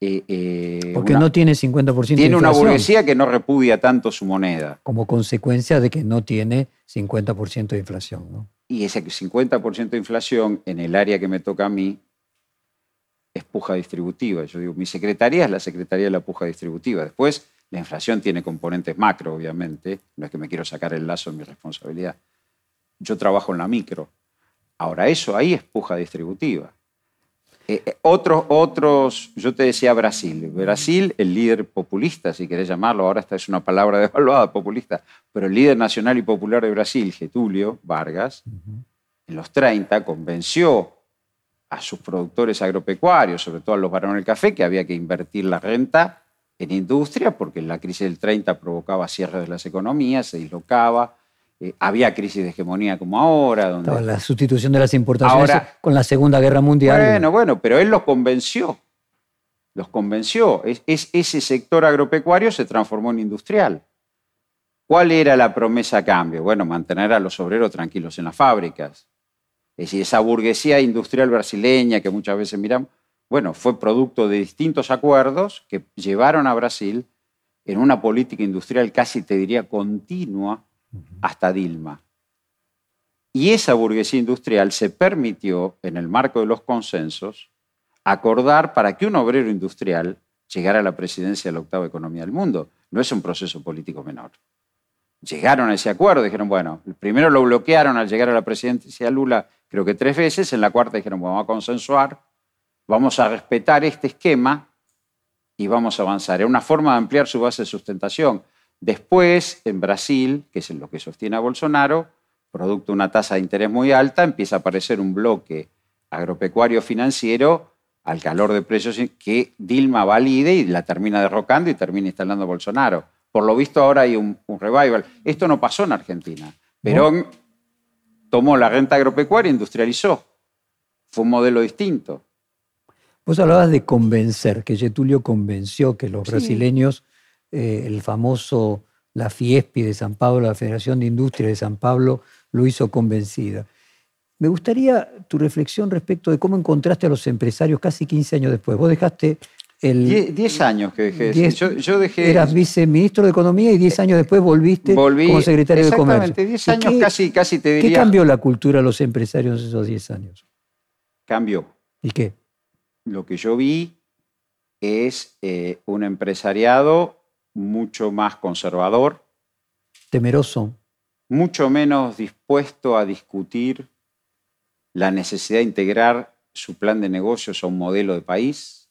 eh, eh, Porque no tiene 50% Tiene una burguesía que no repudia tanto su moneda. Como consecuencia de que no tiene 50% de inflación. ¿no? Y ese 50% de inflación en el área que me toca a mí es puja distributiva. Yo digo, mi secretaría es la secretaría de la puja distributiva. Después, la inflación tiene componentes macro, obviamente. No es que me quiero sacar el lazo de mi responsabilidad. Yo trabajo en la micro. Ahora, eso ahí es puja distributiva. Eh, eh, otros, otros, yo te decía Brasil. Brasil, el líder populista, si querés llamarlo, ahora esta es una palabra devaluada, populista, pero el líder nacional y popular de Brasil, Getulio Vargas, en los 30 convenció a sus productores agropecuarios, sobre todo a los varones del café, que había que invertir la renta en industria, porque la crisis del 30 provocaba cierre de las economías, se dislocaba, eh, había crisis de hegemonía como ahora. Donde... la sustitución de las importaciones con la Segunda Guerra Mundial. Bueno, bueno, pero él los convenció. Los convenció. Es, ese sector agropecuario se transformó en industrial. ¿Cuál era la promesa a cambio? Bueno, mantener a los obreros tranquilos en las fábricas. Es decir, esa burguesía industrial brasileña que muchas veces miramos, bueno, fue producto de distintos acuerdos que llevaron a Brasil en una política industrial casi, te diría, continua hasta Dilma. Y esa burguesía industrial se permitió, en el marco de los consensos, acordar para que un obrero industrial llegara a la presidencia de la octava economía del mundo. No es un proceso político menor. Llegaron a ese acuerdo, dijeron, bueno, primero lo bloquearon al llegar a la presidencia Lula, creo que tres veces, en la cuarta dijeron, vamos a consensuar, vamos a respetar este esquema y vamos a avanzar. Es una forma de ampliar su base de sustentación. Después, en Brasil, que es lo que sostiene a Bolsonaro, producto de una tasa de interés muy alta, empieza a aparecer un bloque agropecuario financiero al calor de precios que Dilma valide y la termina derrocando y termina instalando a Bolsonaro. Por lo visto ahora hay un, revival. Esto no pasó en Argentina. Perón tomó la renta agropecuaria e industrializó. Fue un modelo distinto. Vos hablabas de convencer, que Getulio convenció que los brasileños eh, el famoso, la FIESPI de San Pablo, la Federación de Industria de San Pablo, lo hizo convencida. Me gustaría tu reflexión respecto de cómo encontraste a los empresarios casi 15 años después. Vos dejaste el... 10 años que dejé. yo, dejé... Eras viceministro de Economía y 10 años después volviste como secretario de Comercio. Exactamente, 10 años casi, casi te diría... ¿Qué cambió la cultura de los empresarios en esos 10 años? Cambió. ¿Y qué? lo que yo vi es eh, un empresariado mucho más conservador, Temeroso. mucho menos dispuesto a discutir la necesidad de integrar su plan de negocios a un modelo de país,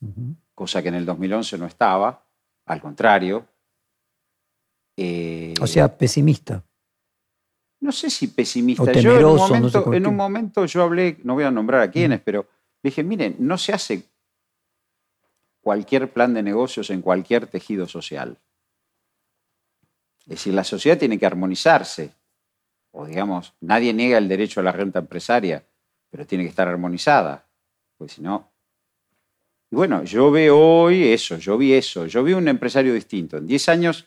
cosa que en el 2011 no estaba, al contrario. Eh, O sea, pesimista. no sé si pesimista. O yo en un, temeroso, no sé momento, con en un momento yo hablé, no voy a nombrar a quiénes, pero dije, miren, no se hace cualquier plan de negocios en cualquier tejido social. Es decir, la sociedad tiene que armonizarse. O digamos, nadie niega el derecho a la renta empresaria, pero tiene que estar armonizada. Pues si no. Y bueno, yo veo hoy eso, yo vi eso, yo vi un empresario distinto. En 10 años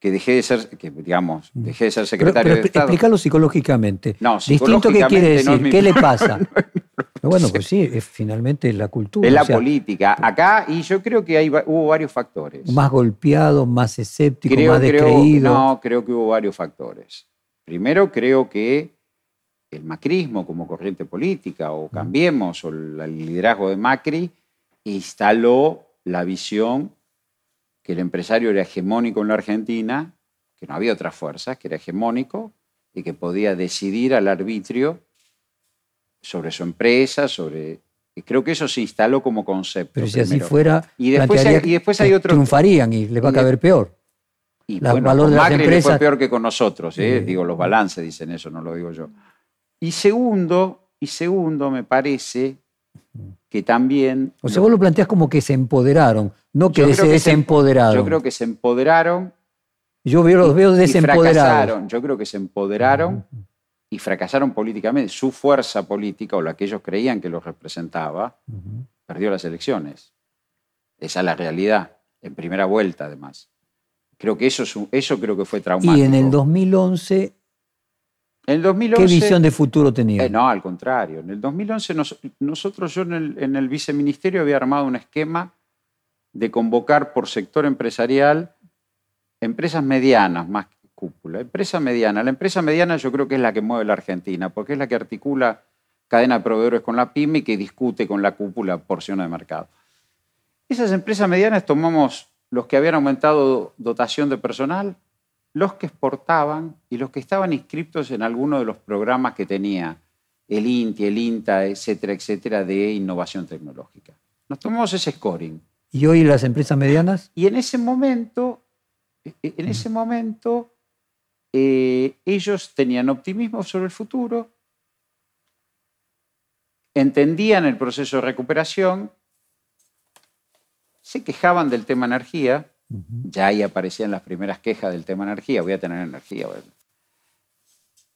que dejé de ser, que digamos, dejé de ser secretario pero de Estado. explícalo psicológicamente. No, Distinto, ¿qué quiere psicológicamente no decir? mi ¿Qué le pasa? Pero bueno, pues sí, es finalmente la cultura. Es la o sea, política. Acá, y yo creo que hay, hubo varios factores. Más golpeado, más escéptico, creo, más creo- descreído. no, creo que hubo varios factores. Primero, creo que el macrismo como corriente política, o Cambiemos, o el liderazgo de Macri, instaló la visión que el empresario era hegemónico en la Argentina, que no había otras fuerzas, que era hegemónico y que podía decidir al arbitrio sobre su empresa, sobre... y creo que eso se instaló como concepto. Pero si así primero. fuera, Y después hay- y después hay otro- triunfarían y les va a caber peor. Y La- bueno, valor con de las Macri le empresas- fue peor que con nosotros, ¿eh? Eh. digo, los balances dicen eso, no lo digo yo. Y segundo, y segundo, me parece que también... O sea, vos lo planteás como que se empoderaron, no que se que se- desempoderaron. Yo creo que se empoderaron Yo veo, los veo desempoderados. Yo creo que se empoderaron y fracasaron políticamente. Su fuerza política, o la que ellos creían que los representaba, perdió las elecciones. Esa es la realidad, en primera vuelta además. Creo que eso, es un- eso creo que fue traumático. Y en el 2011, En el 2011 ¿qué visión de futuro tenía? Eh, no, al contrario. En el 2011 nos- nosotros, yo en el, en el viceministerio había armado un esquema de convocar por sector empresarial empresas medianas más cúpula. Empresa mediana. La empresa mediana yo creo que es la que mueve la Argentina, porque es la que articula cadena de proveedores con la pyme y que discute con la cúpula porciones de mercado. Esas empresas medianas tomamos los que habían aumentado dotación de personal, los que exportaban y los que estaban inscriptos en alguno de los programas que tenía el INTI, el INTA, etcétera, etcétera, de innovación tecnológica. Nos tomamos ese scoring. ¿Y hoy las empresas medianas? Y en ese momento, e- en ese momento, eh, ellos tenían optimismo sobre el futuro, entendían el proceso de recuperación, se quejaban del tema energía, ya ahí aparecían las primeras quejas del tema energía, voy a tener energía. bueno.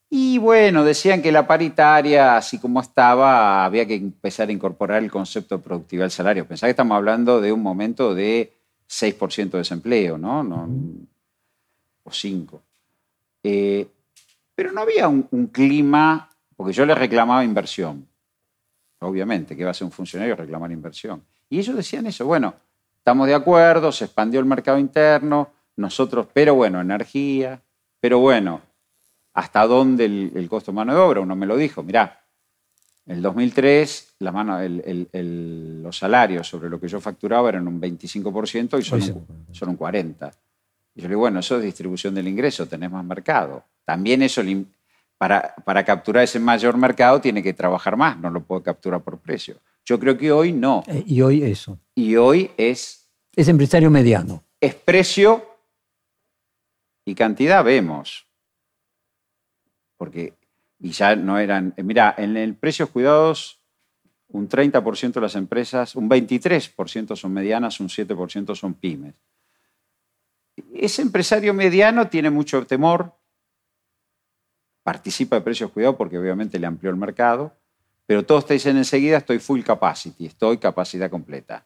Y bueno, decían que la paritaria, así como estaba, había que empezar a incorporar el concepto de productividad del salario. Pensá que estamos hablando de un momento de 6% de desempleo, ¿no? no o 5%. Eh, pero no había un, un clima, porque yo les reclamaba inversión. Obviamente, que va a ser un funcionario reclamar inversión. Y ellos decían eso, bueno, estamos de acuerdo, se expandió el mercado interno, nosotros, pero bueno, energía, pero bueno, ¿hasta dónde el, el costo de mano de obra? Uno me lo dijo, mirá, en el 2003 la mano, el- el- el- los salarios sobre lo que yo facturaba eran un 25% y son, un, son un 40%. Y yo le digo, bueno, eso es distribución del ingreso, tenés más mercado. También eso, para, para capturar ese mayor mercado, tiene que trabajar más, no lo puedo capturar por precio. Yo creo que hoy no. Eh, y hoy eso. Y hoy es, Es empresario mediano. es precio y cantidad, vemos. Porque, y ya no eran, eh, mira, en el precios cuidados, un 30% de las empresas, un 23% son medianas, un 7% son pymes. Ese empresario mediano tiene mucho temor, participa de precios cuidados porque obviamente le amplió el mercado, pero todos te dicen enseguida estoy full capacity, estoy capacidad completa.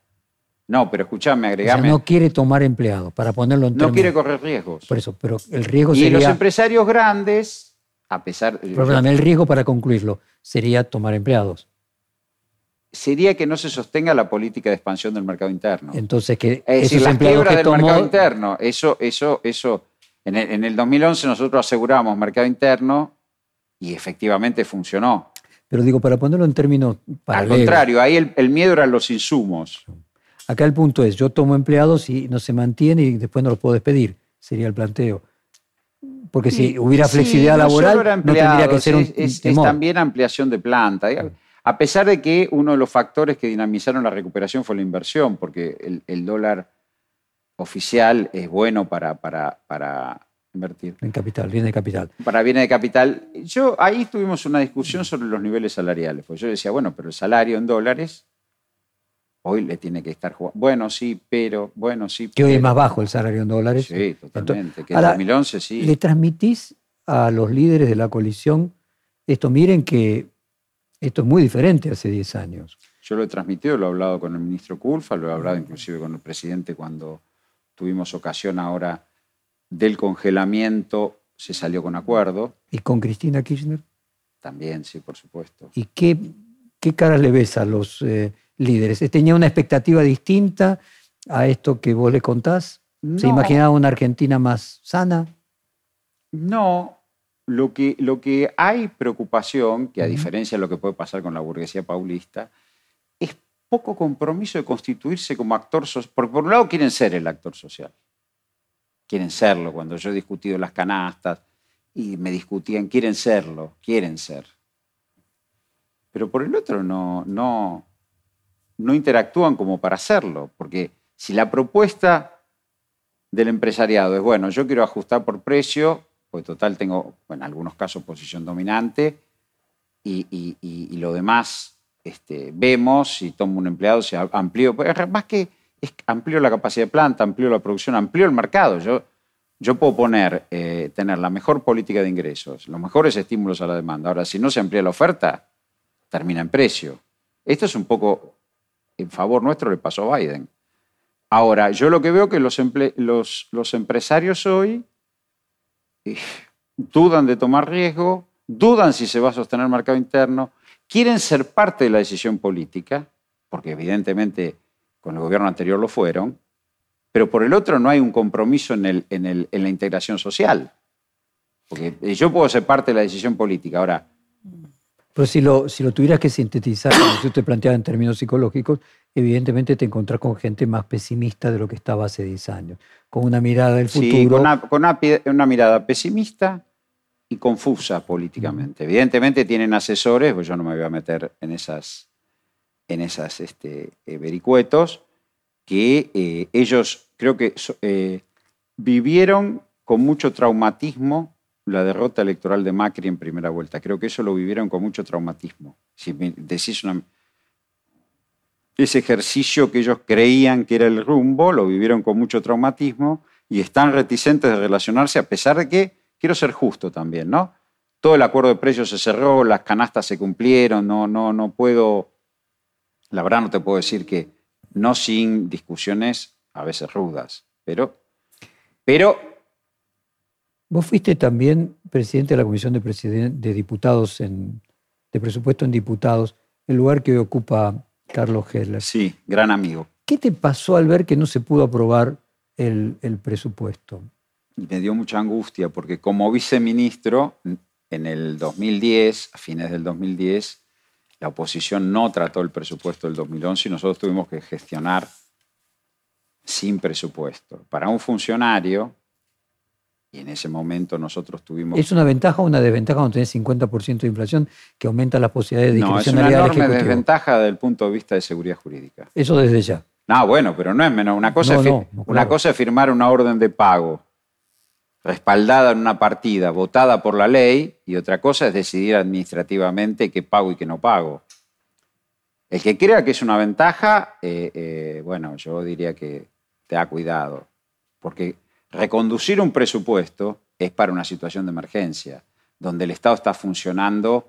No, pero escúchame, O sea, agregame. no quiere tomar empleados, para ponerlo en no términos- quiere correr riesgos. Por eso, pero el riesgo Y los sería... empresarios grandes, a pesar... Perdóname, el riesgo para concluirlo sería tomar empleados. Sería que no se sostenga la política de expansión del mercado interno. Entonces, que Es decir, las quiebras del tomó... mercado interno. Eso, eso, eso. En el, en el 2011 nosotros aseguramos mercado interno y efectivamente funcionó. Pero digo, para ponerlo en términos Al contrario, ahí el, el miedo eran los insumos. Acá el punto es, yo tomo empleados y no se mantiene y después no los puedo despedir, sería el planteo. Porque si hubiera Sí, flexibilidad no laboral, no tendría que ser un es, también ampliación de planta. A pesar de que uno de los factores que dinamizaron la recuperación fue la inversión, porque el, el dólar oficial es bueno para, para, para invertir. En capital, viene de capital. Para bienes de capital. Yo ahí tuvimos una discusión sobre los niveles salariales. Pues yo decía, bueno, pero el salario en dólares hoy le tiene que estar jugando. Bueno, sí, pero, bueno, sí. Que hoy es más bajo el salario en dólares. Sí, totalmente. Entonces, que en ahora, 2011 sí. ¿Le transmitís a los líderes de la coalición esto? Miren que esto es muy diferente hace 10 años. Yo lo he transmitido, lo he hablado con el ministro Culfa, lo he hablado inclusive con el presidente cuando tuvimos ocasión ahora del congelamiento, se salió con acuerdo. ¿Y con Cristina Kirchner? También, sí, por supuesto. ¿Y qué, qué caras le ves a los eh, líderes? ¿Tenía una expectativa distinta a esto que vos le contás? ¿Se No. imaginaba una Argentina más sana? No, lo que, lo que hay preocupación, que a diferencia de lo que puede pasar con la burguesía paulista, es poco compromiso de constituirse como actor social. Porque por un lado quieren ser el actor social. Quieren serlo. Cuando yo he discutido las canastas y me discutían, quieren serlo, quieren ser. Pero por el otro no, no, no interactúan como para hacerlo. Porque si la propuesta del empresariado es, bueno, yo quiero ajustar por precio, pues total tengo, en algunos casos posición dominante, y, y- lo demás este, vemos, si tomo un empleado, si amplío, pues, más que es, amplío la capacidad de planta, amplío la producción, amplío el mercado. Yo, yo puedo poner, eh, tener la mejor política de ingresos, los mejores estímulos a la demanda. Ahora, si no se amplía la oferta, termina en precio. Esto es un poco, en favor nuestro le pasó a Biden. Ahora, yo lo que veo que los, los, los empresarios hoy dudan de tomar riesgo, dudan si se va a sostener el mercado interno, quieren ser parte de la decisión política, porque evidentemente con el gobierno anterior lo fueron, pero por el otro no hay un compromiso en, el- en el- en la integración social. Porque yo puedo ser parte de la decisión política. Ahora, Pero si lo, si lo tuvieras que sintetizar, como yo te planteaba en términos psicológicos, evidentemente te encontrás con gente más pesimista de lo que estaba hace 10 años, con una mirada del futuro. Sí, con una, con una mirada pesimista y confusa políticamente. Evidentemente tienen asesores, pues yo no me voy a meter en esas, en esas este, eh, vericuetos, que eh, ellos creo que eh, vivieron con mucho traumatismo la derrota electoral de Macri en primera vuelta. Creo que eso lo vivieron con mucho traumatismo. Ese ejercicio que ellos creían que era el rumbo, lo vivieron con mucho traumatismo y están reticentes de relacionarse a pesar de que, quiero ser justo también, ¿no? Todo el acuerdo de precios se cerró, las canastas se cumplieron, no, no, no puedo, la verdad no te puedo decir que no sin discusiones a veces rudas, pero, pero Vos fuiste también presidente de la Comisión de, de Diputados en, de Presupuesto en Diputados, el lugar que hoy ocupa Carlos Hessler. sí, gran amigo. ¿Qué te pasó al ver que no se pudo aprobar el, el presupuesto? Me dio mucha angustia porque como viceministro en el 2010, a fines del 2010, la oposición no trató el presupuesto del 2011 y nosotros tuvimos que gestionar sin presupuesto. Para un funcionario, y en ese momento nosotros tuvimos... ¿Es una ventaja o una desventaja cuando tenés 50% de inflación que aumenta las posibilidades de no, es una enorme desventaja desde el punto de vista de seguridad jurídica. Eso desde ya. No, bueno, pero no es menos. Una cosa, No, es, fi- no, no, una claro. cosa es firmar una orden de pago respaldada en una partida, votada por la ley, y otra cosa es decidir administrativamente qué pago y qué no pago. El que crea que es una ventaja, eh, eh, bueno, yo diría que te da cuidado, porque reconducir un presupuesto es para una situación de emergencia, donde el Estado está funcionando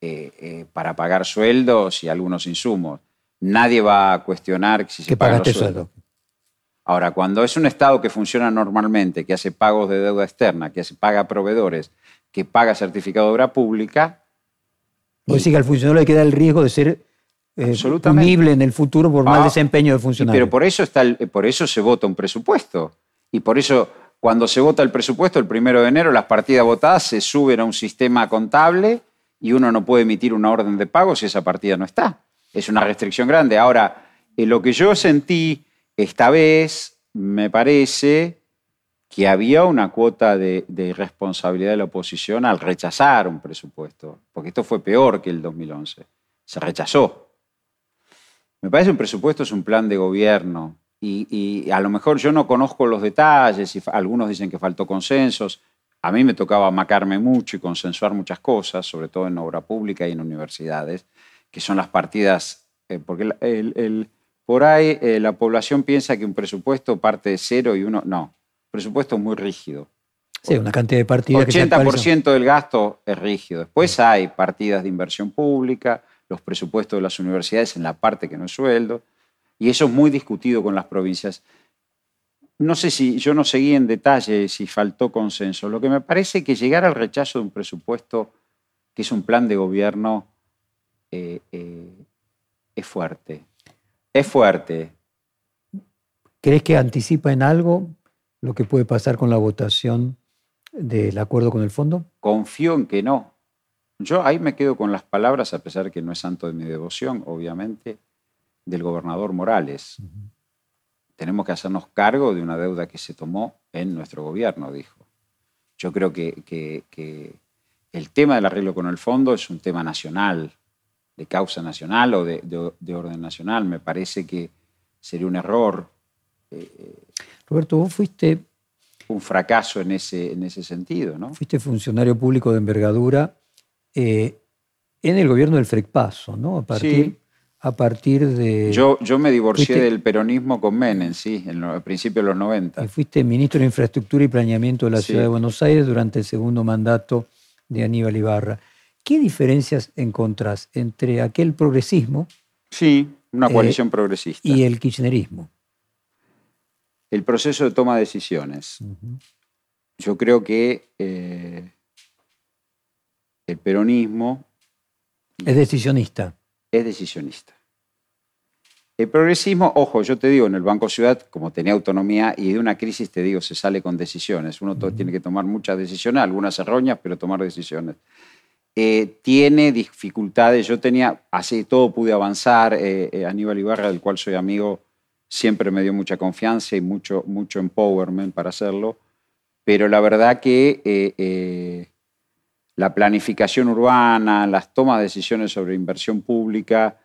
eh, eh, para pagar sueldos y algunos insumos. Nadie va a cuestionar si se pagan los sueldos. sueldo. Ahora, cuando es un Estado que funciona normalmente, que hace pagos de deuda externa, que paga proveedores, que paga certificado de obra pública, Vos decís que al funcionario le queda el riesgo de ser eh, punible en el futuro por mal Ah, desempeño del funcionario. pero por eso, está el- por eso se vota un presupuesto. Y por eso, cuando se vota el presupuesto, el primero de enero, las partidas votadas se suben a un sistema contable y uno no puede emitir una orden de pago si esa partida no está. Es una restricción grande. Ahora, eh, lo que yo sentí esta vez, me parece que había una cuota de, de, responsabilidad de la oposición al rechazar un presupuesto, porque esto fue peor que el 2011. Se rechazó. Me parece un presupuesto es un plan de gobierno y, y a lo mejor yo no conozco los detalles y algunos dicen que faltó consensos. A mí me tocaba macarme mucho y consensuar muchas cosas, sobre todo en obra pública y en universidades, que son las partidas, eh, porque el, el, por ahí eh, la población piensa que un presupuesto parte de cero y uno, no, presupuesto es muy rígido. Sí, una cantidad de partidas. 80% que del gasto es rígido. Después hay partidas de inversión pública, los presupuestos de las universidades en la parte que no es sueldo, y eso es muy discutido con las provincias. No sé si yo no seguí en detalle si faltó consenso. Lo que me parece que llegar al rechazo de un presupuesto que es un plan de gobierno eh, eh, es fuerte. Es fuerte. ¿Crees que anticipa en algo lo que puede pasar con la votación del acuerdo con el fondo? Confío en que no. Yo ahí me quedo con las palabras, a pesar de que no es santo de mi devoción, obviamente, del gobernador Morales. Uh -huh tenemos que hacernos cargo de una deuda que se tomó en nuestro gobierno, dijo. Yo creo que, que, que, el tema del arreglo con el fondo es un tema nacional, de causa nacional o de, de, de orden nacional. Me parece que sería un error. Eh, Roberto, vos fuiste... Un fracaso en ese, en ese sentido, ¿no? Fuiste funcionario público de envergadura eh, en el gobierno del FRECPASO, ¿no? A partir, sí a partir de... Yo, yo me divorcié fuiste, del peronismo con Menem, sí, en el principio de los 90. Y fuiste ministro de Infraestructura y Planeamiento de la sí. Ciudad de Buenos Aires durante el segundo mandato de Aníbal Ibarra. ¿Qué diferencias encontrás entre aquel progresismo... Sí, una coalición eh, progresista. Y el kirchnerismo? El proceso de toma de decisiones. Uh -huh. Yo creo que eh, el peronismo... Es decisionista es decisionista. El progresismo, ojo, yo te digo, en el Banco Ciudad, como tenía autonomía y de una crisis, te digo, se sale con decisiones. Uno tiene que tomar muchas decisiones, algunas erróneas, pero tomar decisiones. Eh, tiene dificultades, yo tenía, así todo pude avanzar, eh, eh, Aníbal Ibarra, del cual soy amigo, siempre me dio mucha confianza y mucho, mucho empowerment para hacerlo, pero la verdad que eh, la planificación urbana, las tomas de decisiones sobre inversión pública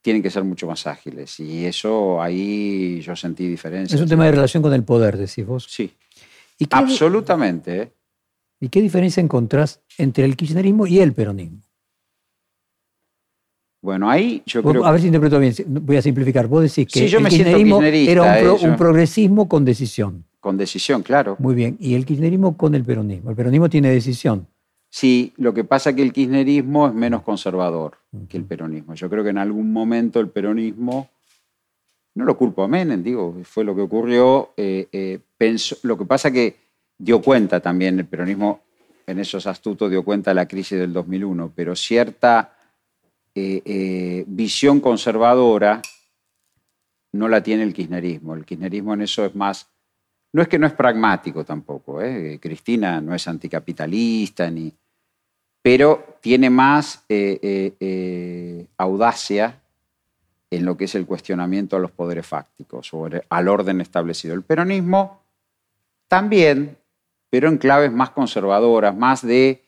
tienen que ser mucho más ágiles. Y eso ahí yo sentí diferencias. Es un tema de relación con el poder, decís vos. Sí. ¿Y Absolutamente. ¿Y qué diferencia encontrás entre el kirchnerismo y el peronismo? Bueno, ahí yo creo... A ver si interpreto bien, voy a simplificar. Vos decís que sí, yo el me kirchnerismo era un, pro, eh, un progresismo con decisión. Con decisión, claro. Muy bien. ¿Y el kirchnerismo con el peronismo? El peronismo tiene decisión. Sí, lo que pasa es que el kirchnerismo es menos conservador que el peronismo. Yo creo que en algún momento el peronismo, no lo culpo a Menem, digo, fue lo que ocurrió, eh, eh, pensó, lo que pasa es que dio cuenta también, el peronismo en esos astutos dio cuenta de la crisis del 2001, pero cierta eh, visión conservadora no la tiene el kirchnerismo. El kirchnerismo en eso es más no es que no es pragmático tampoco, ¿eh? Cristina no es anticapitalista, ni, pero tiene más eh, eh, audacia en lo que es el cuestionamiento a los poderes fácticos, sobre, al orden establecido. El peronismo también, pero en claves más conservadoras, más de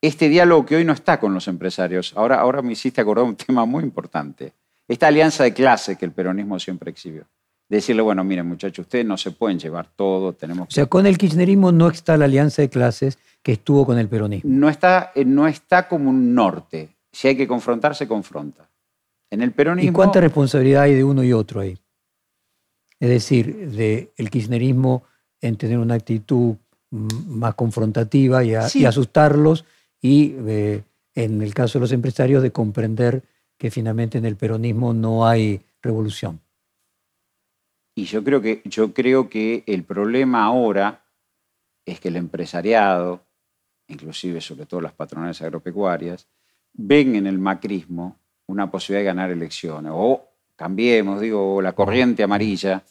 este diálogo que hoy no está con los empresarios. Ahora, ahora me hiciste acordar un tema muy importante. Esta alianza de clase que el peronismo siempre exhibió decirle, bueno, miren muchachos, ustedes no se pueden llevar todo, tenemos que... O sea, con el kirchnerismo no está la alianza de clases que estuvo con el peronismo. No está, eh, no está como un norte. Si hay que confrontar, se confronta. En el peronismo... ¿Y cuánta responsabilidad hay de uno y otro ahí? Es decir, del el kirchnerismo en tener una actitud más confrontativa y, a, sí. y asustarlos y eh, en el caso de los empresarios de comprender que finalmente en el peronismo no hay revolución. Y yo creo que, yo creo que el problema ahora es que el empresariado, inclusive sobre todo las patronales agropecuarias, ven en el macrismo una posibilidad de ganar elecciones. O cambiemos, digo, la corriente amarilla,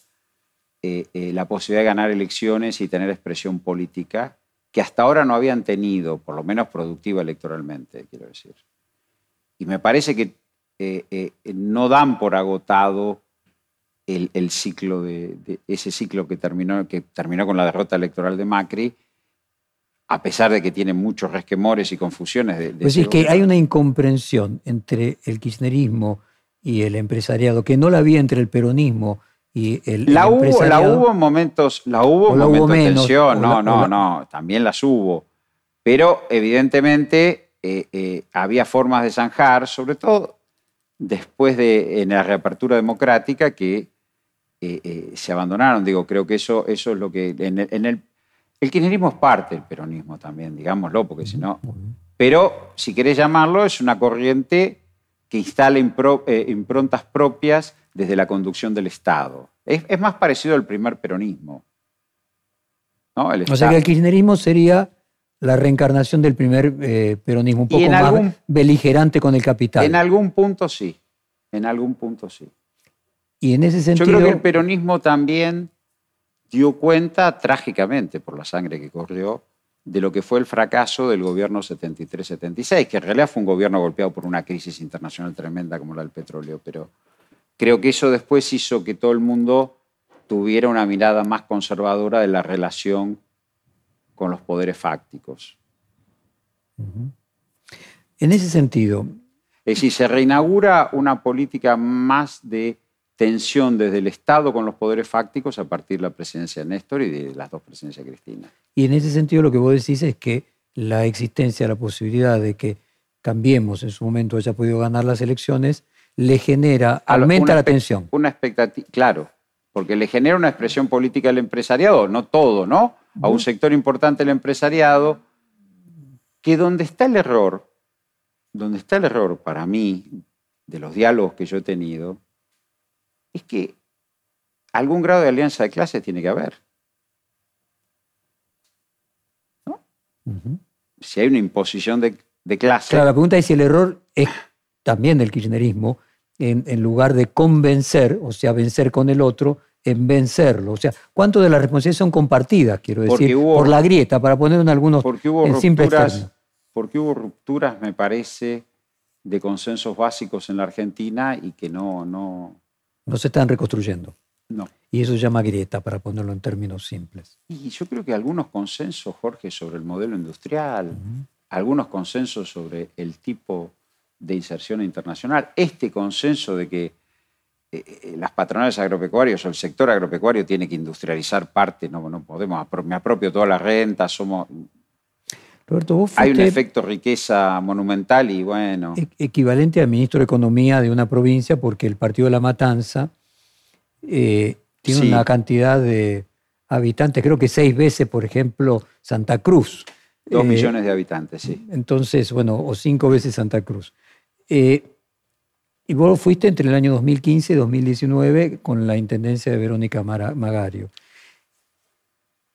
eh, eh, la posibilidad de ganar elecciones y tener expresión política que hasta ahora no habían tenido, por lo menos productiva electoralmente, quiero decir. y me parece que eh, no dan por agotado el, ciclo de, ese ciclo que terminó, que terminó con la derrota electoral de Macri, a pesar de que tiene muchos resquemores y confusiones. De, pues es que hay una incomprensión entre el kirchnerismo y el empresariado, que no la había entre el peronismo y el, la hubo, La hubo en momentos, la hubo en momentos de tensión, no, no, no, también las hubo. Pero evidentemente eh, eh, había formas de zanjar, sobre todo después de en la reapertura democrática, que eh, se abandonaron. Digo, creo que eso, eso es lo que. En el, el, kirchnerismo es parte del peronismo también, digámoslo, porque si no. Pero, si querés llamarlo, es una corriente que instala improntas propias desde la conducción del Estado. Es, más parecido al primer peronismo. o sea que el kirchnerismo sería la reencarnación del primer eh, peronismo, un poco más beligerante con el capital. En algún punto sí, en algún punto sí. Y en ese sentido... Yo creo que el peronismo también dio cuenta, trágicamente por la sangre que corrió, de lo que fue el fracaso del gobierno 73-76, que en realidad fue un gobierno golpeado por una crisis internacional tremenda como la del petróleo, pero Creo que eso después hizo que todo el mundo tuviera una mirada más conservadora de la relación con los poderes fácticos. En ese sentido. Es decir, se reinaugura una política más de tensión desde el Estado con los poderes fácticos a partir de la presidencia de Néstor y de las dos presidencias de Cristina. Y en ese sentido lo que vos decís es que la existencia, la posibilidad de que Cambiemos en su momento haya podido ganar las elecciones, le genera, aumenta la tensión. Una expectativa, claro, porque le genera una expresión política al empresariado, no todo, ¿no? A un sector importante del empresariado, que donde está el error, donde está el error para mí, de los diálogos que yo he tenido, es que algún grado de alianza de clases tiene que haber. ¿No? Si hay una imposición de, de clase. Claro, la pregunta es si el error es también del kirchnerismo, en, lugar de convencer, o sea, vencer con el otro, en vencerlo. O sea, ¿cuánto de las responsabilidades son compartidas, quiero decir, por la grieta, para poner en algunos porque hubo en rupturas, Porque hubo rupturas, me parece, de consensos básicos en la Argentina y que no... No, no se están reconstruyendo. No. Y eso se llama grieta, para ponerlo en términos simples. Y yo creo que algunos consensos, Jorge, sobre el modelo industrial, algunos consensos sobre el tipo de inserción internacional. Este consenso de que eh, eh, las patronales agropecuarias o el sector agropecuario tiene que industrializar parte, no, no podemos, me apropio toda la renta, somos... Roberto, Hay un efecto riqueza monumental y bueno... E-, equivalente al ministro de Economía de una provincia porque el Partido de la Matanza eh, tiene una cantidad de habitantes, creo que seis veces, por ejemplo, Santa Cruz. Dos millones de habitantes, sí. Entonces, bueno, o cinco veces Santa Cruz. Eh, y vos fuiste entre el año 2015 y 2019 con la intendencia de Verónica Magario.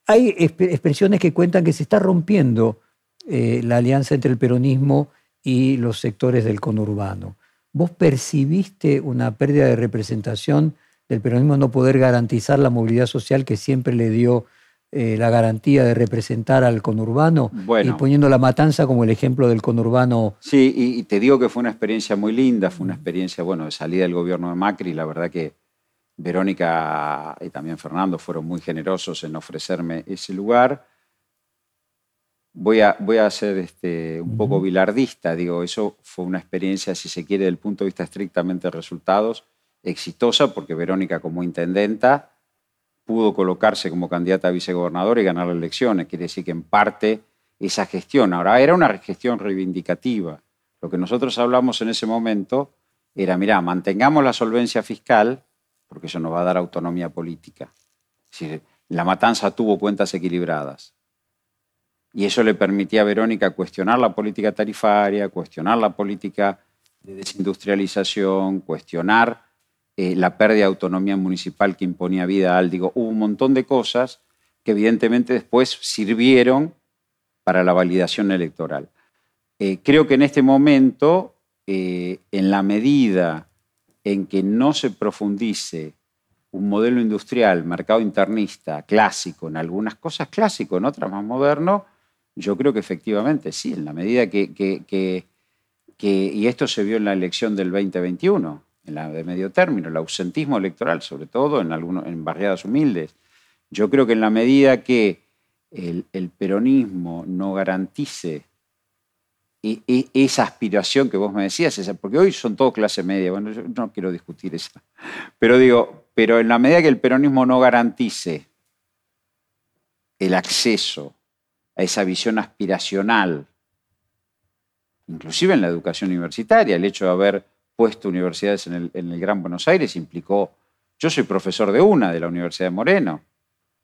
Hay expresiones que cuentan que se está rompiendo eh, la alianza entre el peronismo y los sectores del conurbano. ¿Vos percibiste una pérdida de representación del peronismo no poder garantizar la movilidad social que siempre le dio eh, la garantía de representar al conurbano y poniendo la matanza como el ejemplo del conurbano. Sí, y, te digo que fue una experiencia muy linda, fue una experiencia, bueno, de salida del gobierno de Macri, la verdad que Verónica y también Fernando fueron muy generosos en ofrecerme ese lugar. Voy a, voy a ser este, un poco bilardista, digo, eso fue una experiencia, si se quiere, desde el punto de vista estrictamente de resultados, exitosa, porque Verónica como intendenta pudo colocarse como candidata a vicegobernador y ganar las elecciones. Quiere decir que en parte esa gestión, ahora era una gestión reivindicativa. Lo que nosotros hablamos en ese momento era, mira, mantengamos la solvencia fiscal, porque eso nos va a dar autonomía política. Es decir, la matanza tuvo cuentas equilibradas. Y eso le permitía a Verónica cuestionar la política tarifaria, cuestionar la política de desindustrialización, cuestionar eh, la pérdida de autonomía municipal que imponía vida al, digo, hubo un montón de cosas que evidentemente después sirvieron para la validación electoral. Eh, creo que en este momento, eh, en la medida en que no se profundice un modelo industrial, mercado internista, clásico, en algunas cosas clásico, en otras más moderno, yo creo que efectivamente sí, en la medida que que, y esto se vio en la elección del 2021, en la de medio término, el ausentismo electoral, sobre todo en, algunos, en barriadas humildes. Yo creo que en la medida que el, peronismo no garantice esa aspiración que vos me decías, porque hoy son todos clase media, bueno, yo no quiero discutir eso, pero digo, pero en la medida que el peronismo no garantice el acceso a esa visión aspiracional, inclusive en la educación universitaria, el hecho de haber puesto universidades en el, Gran Buenos Aires implicó, yo soy profesor de una, de la Universidad de Moreno,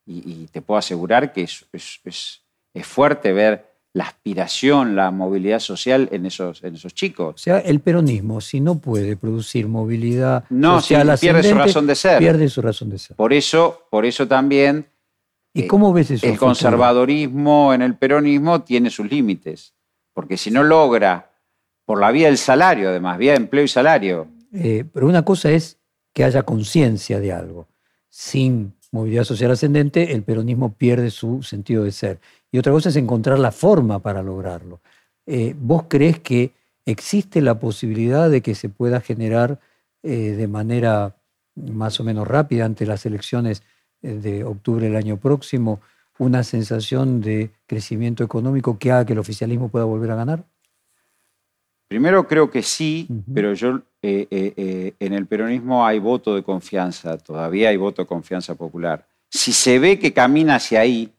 y, te puedo asegurar que es, es, fuerte ver la aspiración, la movilidad social en esos, en esos chicos. O sea, el peronismo, si no puede producir movilidad no, social pierde su razón de ser. Pierde su razón de ser. Por eso, por eso también ¿Y cómo ves eso? El conservadorismo en el peronismo tiene sus límites, porque si no logra, por la vía del salario, además, vía de empleo y salario. Eh, pero una cosa es que haya conciencia de algo. Sin movilidad social ascendente, el peronismo pierde su sentido de ser. Y otra cosa es encontrar la forma para lograrlo. Eh, ¿Vos crees que existe la posibilidad de que se pueda generar eh, de manera más o menos rápida ante las elecciones de octubre del año próximo una sensación de crecimiento económico que haga que el oficialismo pueda volver a ganar? Primero creo que sí, pero yo eh, eh, eh, en el peronismo hay voto de confianza, todavía hay voto de confianza popular. Si se ve que camina hacia ahí,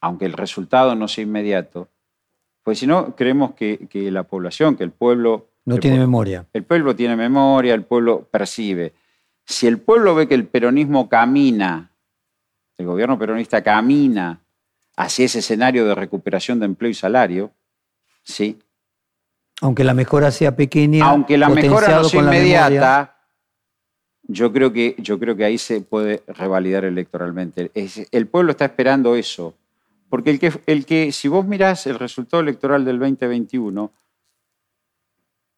aunque el resultado no sea inmediato, pues si no, creemos que, la población, que el pueblo... No tiene memoria. El pueblo tiene memoria, el pueblo percibe. Si el pueblo ve que el peronismo camina el gobierno peronista camina hacia ese escenario de recuperación de empleo y salario, ¿sí? Aunque la mejora sea pequeña. Aunque la mejora no sea inmediata, yo creo, que, yo creo que ahí se puede revalidar electoralmente. el pueblo está esperando eso. Porque el que, el que, si vos mirás el resultado electoral del 2021,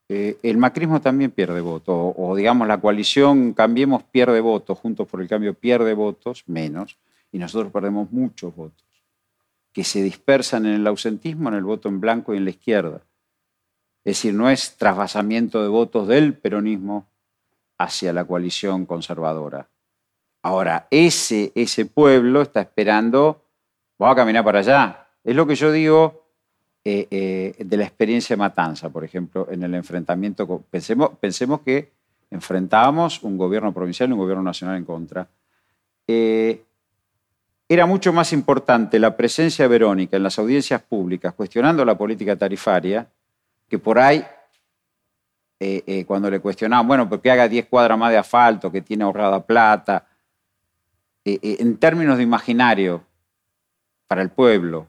eh, el macrismo también pierde votos, o, o, digamos la coalición Cambiemos pierde votos, Juntos por el Cambio pierde votos, menos, y nosotros perdemos muchos votos, que se dispersan en el ausentismo, en el voto en blanco y en la izquierda. Es decir, no es trasvasamiento de votos del peronismo hacia la coalición conservadora. Ahora, ese, ese pueblo está esperando, vamos a caminar para allá. Es lo que yo digo eh, eh, de la experiencia de Matanza, por ejemplo, en el enfrentamiento. pensemos, pensemos que enfrentábamos un gobierno provincial y un gobierno nacional en contra. Eh, era mucho más importante la presencia de Verónica en las audiencias públicas cuestionando la política tarifaria que por ahí, eh, eh, cuando le cuestionaban, bueno, porque haga 10 cuadras más de asfalto, que tiene ahorrada plata, eh, en términos de imaginario para el pueblo.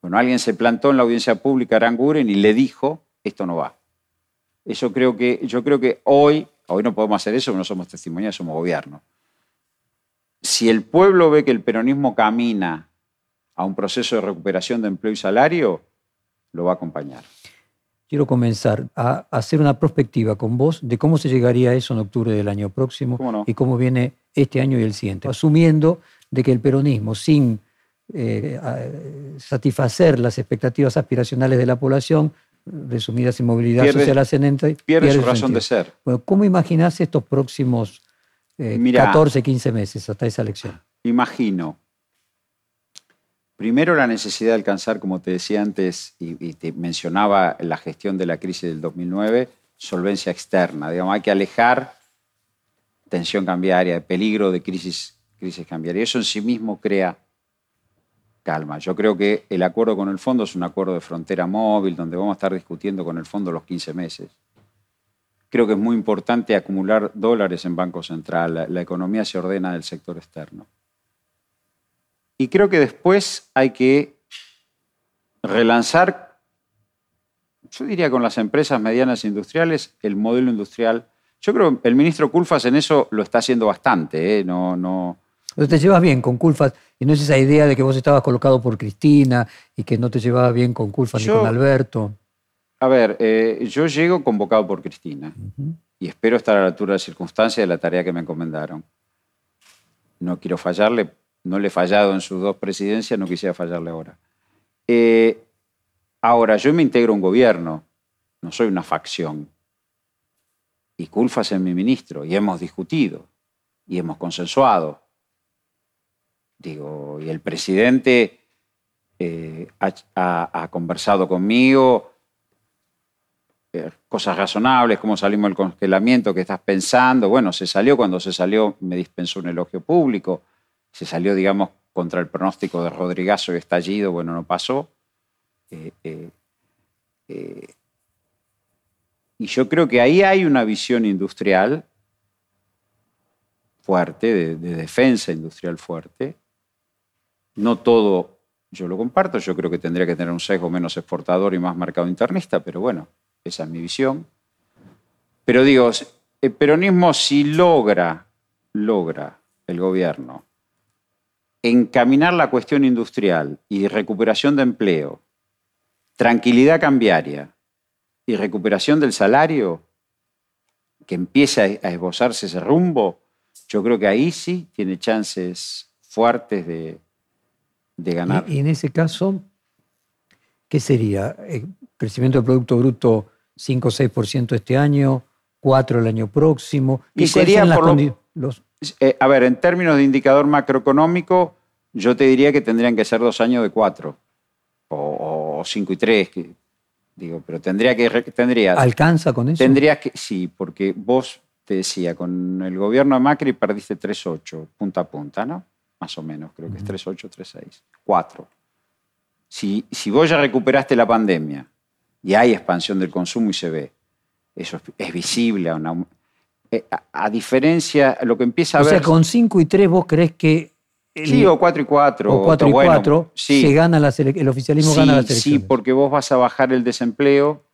Bueno, alguien se plantó en la audiencia pública Aranguren y le dijo, esto no va. Eso creo que, yo creo que hoy, hoy no podemos hacer eso, no somos testimoniales, somos gobierno si el pueblo ve que el peronismo camina a un proceso de recuperación de empleo y salario, lo va a acompañar. Quiero comenzar a hacer una prospectiva con vos de cómo se llegaría a eso en octubre del año próximo y cómo viene este año y el siguiente, asumiendo de que el peronismo, sin eh, satisfacer las expectativas aspiracionales de la población, resumidas en movilidad social ascendente, pierde, su razón de ser. Bueno, ¿Cómo imaginás estos próximos 14, eh, 15 meses hasta esa elección? Imagino. Primero la necesidad de alcanzar, como te decía antes, y, te mencionaba la gestión de la crisis del 2009, solvencia externa. Digamos, hay que alejar tensión cambiaria, de peligro de crisis, crisis cambiaria. Eso en sí mismo crea calma. Yo creo que el acuerdo con el fondo es un acuerdo de frontera móvil, donde vamos a estar discutiendo con el fondo los 15 meses. Creo que es muy importante acumular dólares en Banco Central. La, economía se ordena del sector externo. Y creo que después hay que relanzar, yo diría con las empresas medianas industriales, el modelo industrial. Yo creo que el ministro Culfas en eso lo está haciendo bastante. ¿eh? No, no... te llevas bien con Culfas y no es esa idea de que vos estabas colocado por Cristina y que no te llevabas bien con Culfas ni con Alberto. A ver, eh, yo llego convocado por Cristina y espero estar a la altura de las circunstancias de la tarea que me encomendaron. No quiero fallarle, no le he fallado en sus dos presidencias, no quisiera fallarle ahora. Eh, ahora, yo me integro a un gobierno no soy una facción. Y Culfas es mi ministro y hemos discutido y hemos consensuado. Digo, y el presidente eh, ha, conversado conmigo cosas razonables, cómo salimos del congelamiento, qué estás pensando. Bueno, se salió, cuando se salió me dispensó un elogio público, se salió, digamos, contra el pronóstico de Rodrigazo y estallido, bueno, no pasó. Eh, y yo creo que ahí hay una visión industrial fuerte, de, defensa industrial fuerte. No todo yo lo comparto, yo creo que tendría que tener un sesgo menos exportador y más mercado internista, pero bueno, esa es mi visión. Pero digo, el peronismo si logra, logra el gobierno encaminar la cuestión industrial y recuperación de empleo, tranquilidad cambiaria, y recuperación del salario, que empieza a esbozarse ese rumbo, yo creo que ahí sí tiene chances fuertes de, ganar. Y, en ese caso, ¿qué sería? Eh, ¿Crecimiento del Producto Bruto 5 o 6% este año? ¿4 el año próximo? Y sería los... Eh, a ver, en términos de indicador macroeconómico, yo te diría que tendrían que ser dos años de 4 o 5 y 3, Digo, pero tendría que. Tendría, ¿Alcanza con eso? Tendrías que. Sí, porque vos te decía, con el gobierno de Macri perdiste 3,8 punta a punta, ¿no? Más o menos, creo que es 3,8, 3,6. 4. Si, si vos ya recuperaste la pandemia y hay expansión del consumo y se ve, eso es, visible. Eh, a, a, diferencia, lo que empieza a ver. O sea, con 5 y 3 vos crees que sí, o 4 y 4. O 4 y 4, se gana el oficialismo gana elecciones. Sí, porque vos vas a bajar el desempleo,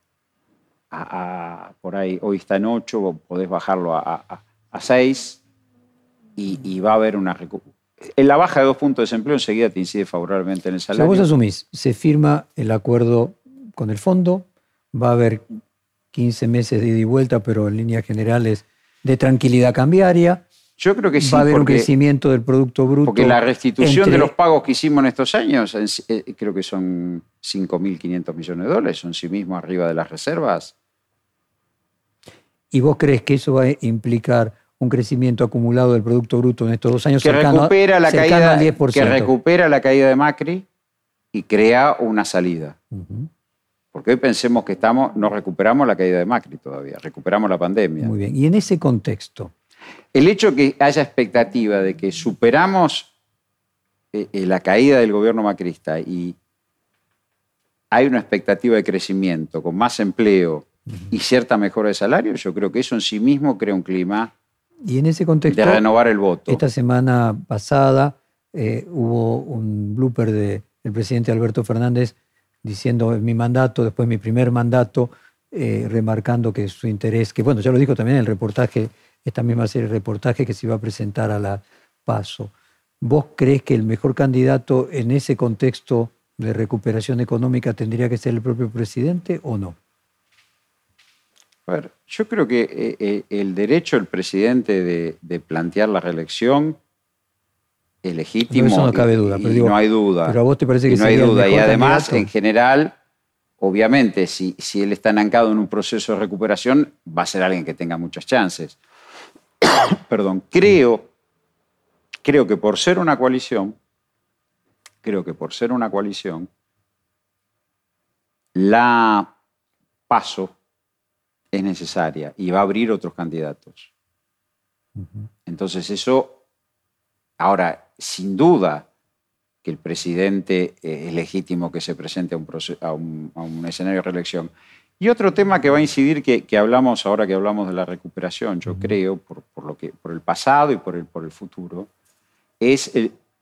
por ahí, hoy está en 8, podés bajarlo a, 6 y, va a haber una en la baja de dos puntos de desempleo enseguida te incide favorablemente en el salario. Si vos asumís, se firma el acuerdo con el fondo, va a haber 15 meses de ida y vuelta, pero en líneas generales de tranquilidad cambiaria, yo creo que sí. Va a haber un crecimiento del Producto Bruto. Porque la restitución de los pagos que hicimos en estos años, eh, creo que son 5.500 millones de dólares, son sí mismo arriba de las reservas. ¿Y vos crees que eso va a implicar un crecimiento acumulado del Producto Bruto en estos dos años que recupera la caída, al 10%? Que recupera la caída de Macri y crea una salida. Porque hoy pensemos que estamos, no recuperamos la caída de Macri todavía, recuperamos la pandemia. Muy bien. Y en ese contexto, el hecho que haya expectativa de que superamos eh, eh, la caída del gobierno macrista y hay una expectativa de crecimiento con más empleo y cierta mejora de salario, yo creo que eso en sí mismo crea un clima y en ese contexto, de renovar el voto. Esta semana pasada eh, hubo un blooper del presidente Alberto Fernández diciendo mi mandato, después mi primer mandato, remarcando que su interés, que bueno, ya lo dijo también en el reportaje esta misma serie de reportajes que se iba a presentar a la PASO. ¿Vos crees que el mejor candidato en ese contexto de recuperación económica tendría que ser el propio presidente o no? A ver, yo creo que eh, eh, el derecho del presidente de, plantear la reelección es legítimo. eso no cabe duda. Pero no hay duda. Pero a vos te parece que no hay duda. y además, en general, obviamente, si, si él está enancado en un proceso de recuperación, va a ser alguien que tenga muchas chances. perdón, creo, creo que por ser una coalición, creo que por ser una coalición, la paso es necesaria y va a abrir otros candidatos. Entonces eso, ahora, sin duda que el presidente es legítimo que se presente a un, a un, a un escenario de reelección, y otro tema que va a incidir, que, hablamos ahora que hablamos de la recuperación, yo creo, por, lo que, por el pasado y por el, por el futuro, es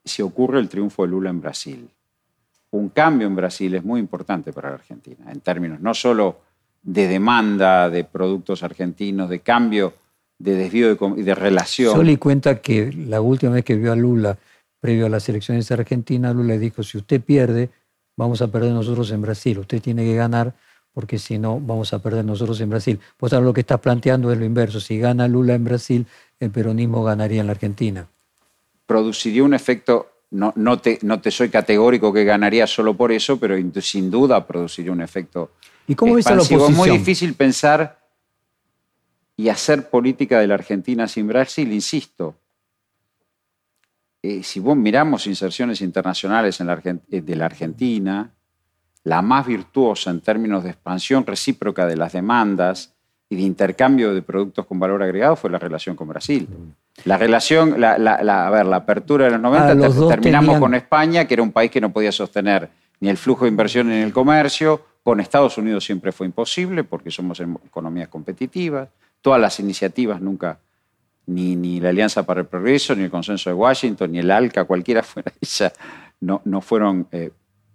si ocurre el triunfo de Lula en Brasil. Un cambio en Brasil es muy importante para la Argentina, en términos no solo de demanda de productos argentinos, de cambio, de desvío de, de relación. Solo cuenta que la última vez que vio a Lula, previo a las elecciones argentinas, Lula le dijo, si usted pierde, vamos a perder nosotros en Brasil, usted tiene que ganar porque si no vamos a perder nosotros en Brasil. Pues ahora lo que estás planteando es lo inverso. Si gana Lula en Brasil, el peronismo ganaría en la Argentina. Produciría un efecto, no, no, te, no te soy categórico que ganaría solo por eso, pero sin duda produciría un efecto ¿Y cómo ves a la oposición? Es muy difícil pensar y hacer política de la Argentina sin Brasil, insisto. Eh, si vos miramos inserciones internacionales en la, eh, de la Argentina, la más virtuosa en términos de expansión recíproca de las demandas y de intercambio de productos con valor agregado fue la relación con Brasil. La relación, la, a ver, la apertura de los 90 ah, terminamos con España, que era un país que no podía sostener ni el flujo de inversión ni el comercio. Con Estados Unidos siempre fue imposible porque somos economías competitivas. Todas las iniciativas nunca, ni, ni la Alianza para el Progreso, ni el Consenso de Washington, ni el ALCA, cualquiera fuera esa, no, no fueron eh,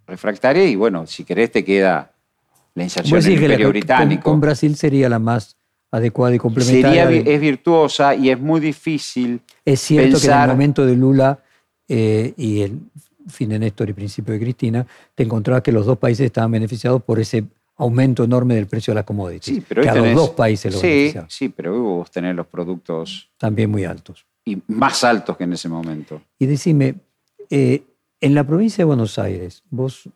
refractarias. Y bueno, si querés te queda la inserción del Imperio Británico. Con, Brasil sería la más adecuada y complementaria. Sería, es virtuosa y es muy difícil. Es cierto que en el momento de Lula eh, y el fin de Néstor y principio de Cristina, te encontrabas que los dos países estaban beneficiados por ese aumento enorme del precio de las commodities. Sí, pero que a los dos países lo sí, Sí, pero vos tenés los productos... También muy altos. Y más altos que en ese momento. Y decime, eh, en la provincia de Buenos Aires, vos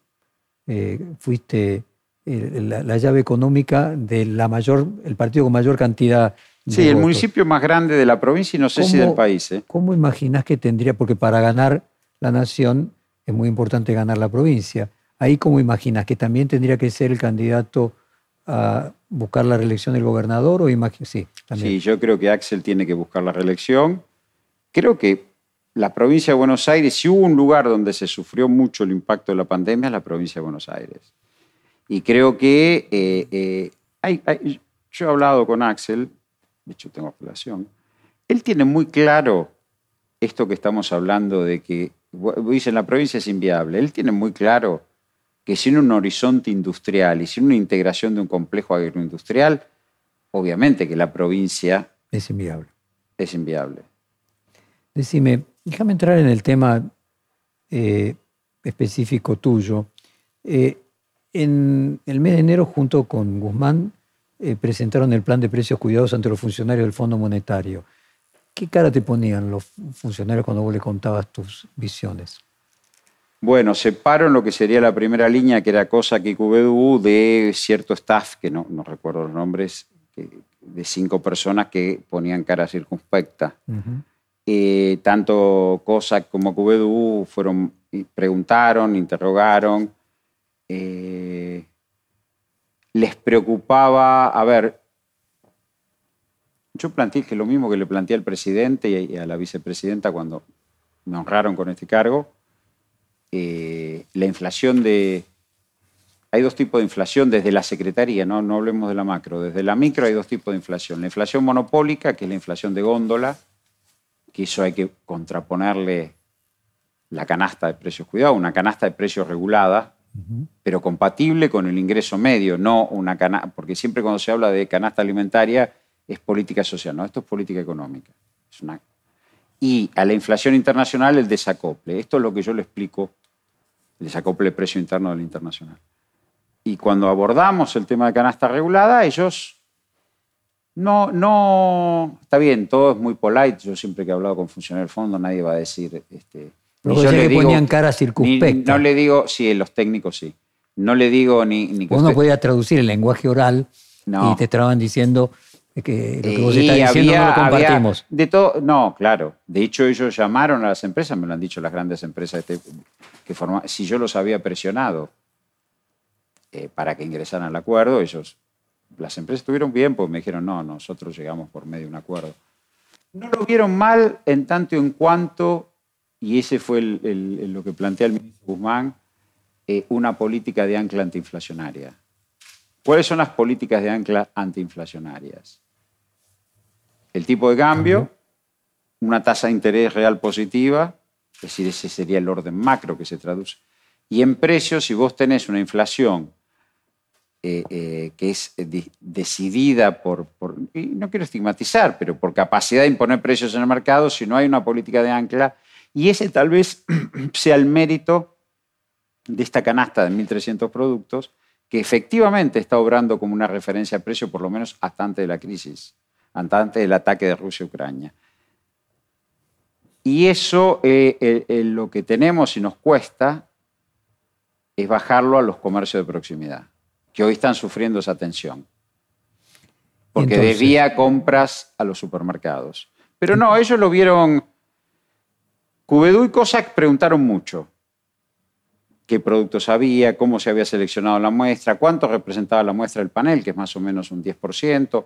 eh, fuiste eh, la, llave económica de la mayor, el partido con mayor cantidad de Sí, el municipio más grande de la provincia y no sé si del país. ¿Cómo imaginas que tendría? Porque para ganar la nación es muy importante ganar la provincia. Ahí, ¿cómo imaginas? ¿Que también tendría que ser el candidato a buscar la reelección del gobernador? O sí, sí, yo creo que Axel tiene que buscar la reelección. Creo que la provincia de Buenos Aires, si hubo un lugar donde se sufrió mucho el impacto de la pandemia, es la provincia de Buenos Aires. Y creo que eh, eh, yo he hablado con Axel, de hecho tengo apelación, él tiene muy claro esto que estamos hablando de que, dicen, la provincia es inviable. Él tiene muy claro que sin un horizonte industrial y sin una integración de un complejo agroindustrial, obviamente que la provincia... Es inviable. Es inviable. Decime, déjame entrar en el tema eh, específico tuyo. Eh, en el mes de enero, junto con Guzmán, eh, presentaron el plan de precios cuidados ante los funcionarios del Fondo Monetario. ¿Qué cara te ponían los funcionarios cuando vos le contabas tus visiones? Bueno, separo en lo que sería la primera línea, que era cosa que QBDU, de cierto staff, que no, no recuerdo los nombres, de cinco personas que ponían cara circunspecta. Eh, tanto cosa como QBDU fueron, preguntaron, interrogaron. Eh, les preocupaba, a ver, yo planteé que lo mismo que le planteé al presidente y a la vicepresidenta cuando me honraron con este cargo, eh, la inflación de... Hay dos tipos de inflación desde la Secretaría, ¿no? no hablemos de la macro, desde la micro hay dos tipos de inflación. La inflación monopólica, que es la inflación de góndola, que eso hay que contraponerle la canasta de precios cuidados, una canasta de precios regulada, pero compatible con el ingreso medio, no una canasta, porque siempre cuando se habla de canasta alimentaria es política social, no, esto es política económica. Y a la inflación internacional el desacople. Esto es lo que yo le explico, desacople de precio interno del internacional. Y cuando abordamos el tema de canasta regulada, ellos no, no, está bien, todo es muy polite. Yo siempre que he hablado con funcionarios del fondo, nadie va a decir... Este, yo le ponían cara circunspecta. no le digo, sí, los técnicos sí. No le digo ni... ni que Uno podía traducir el lenguaje oral y te estaban diciendo que lo que vos estás diciendo no lo compartimos. de todo, no, claro. De hecho, ellos llamaron a las empresas, me lo han dicho las grandes empresas, este, que si yo los había presionado eh, para que ingresaran al acuerdo, ellos, las empresas estuvieron bien, pues me dijeron, no, nosotros llegamos por medio de un acuerdo. No lo vieron mal en tanto en cuanto, y ese fue lo que plantea el ministro Guzmán, eh, una política de ancla antiinflacionaria. ¿Cuáles son las políticas de ancla antiinflacionarias? El tipo de cambio, una tasa de interés real positiva, es decir, ese sería el orden macro que se traduce. Y en precios, si vos tenés una inflación eh, eh, que es decidida por, no quiero estigmatizar, pero por capacidad de imponer precios en el mercado, si no hay una política de ancla, y ese tal vez sea el mérito de esta canasta de 1.300 productos, que efectivamente está obrando como una referencia a precio, por lo menos hasta antes de la crisis antes del ataque de Rusia a Ucrania. Y eso eh, lo que tenemos y nos cuesta es bajarlo a los comercios de proximidad. que hoy están sufriendo esa tensión. Porque debía compras a los supermercados. Pero no, ellos lo vieron. Cubedú y Cossack preguntaron mucho. ¿Qué productos había? ¿Cómo se había seleccionado la muestra? ¿Cuánto representaba la muestra del panel? Que es más o menos un 10%.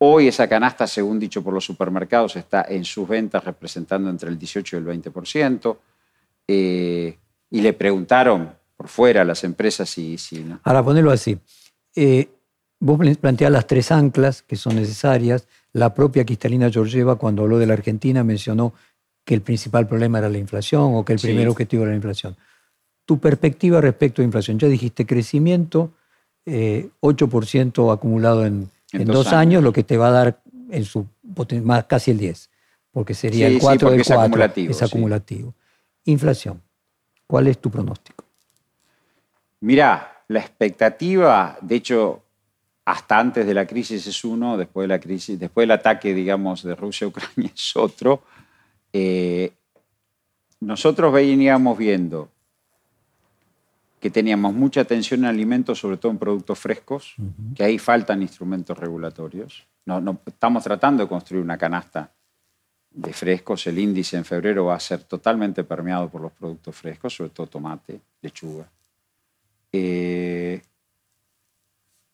Hoy esa canasta, según dicho por los supermercados, está en sus ventas representando entre el 18 y el 20%. Eh, y le preguntaron por fuera a las empresas si... si ¿no? Ahora, ponerlo así. Eh, vos planteás las tres anclas que son necesarias. La propia Cristalina Georgieva, cuando habló de la Argentina, mencionó que el principal problema era la inflación o que el primer objetivo era la inflación. Tu perspectiva respecto a inflación. Ya dijiste crecimiento, 8% eh, acumulado en, en, dos, años, lo que te va a dar en su más casi el 10, porque sería el 4 del 4, es acumulativo. Es acumulativo. Inflación, ¿cuál es tu pronóstico? Mirá, la expectativa, de hecho, hasta antes de la crisis es uno, después de la crisis, después del ataque, digamos, de Rusia a Ucrania es otro. Eh, nosotros veníamos viendo que teníamos mucha atención en alimentos, sobre todo en productos frescos, que ahí faltan instrumentos regulatorios. No, estamos tratando de construir una canasta de frescos. El índice en febrero va a ser totalmente permeado por los productos frescos, sobre todo tomate, lechuga. Eh,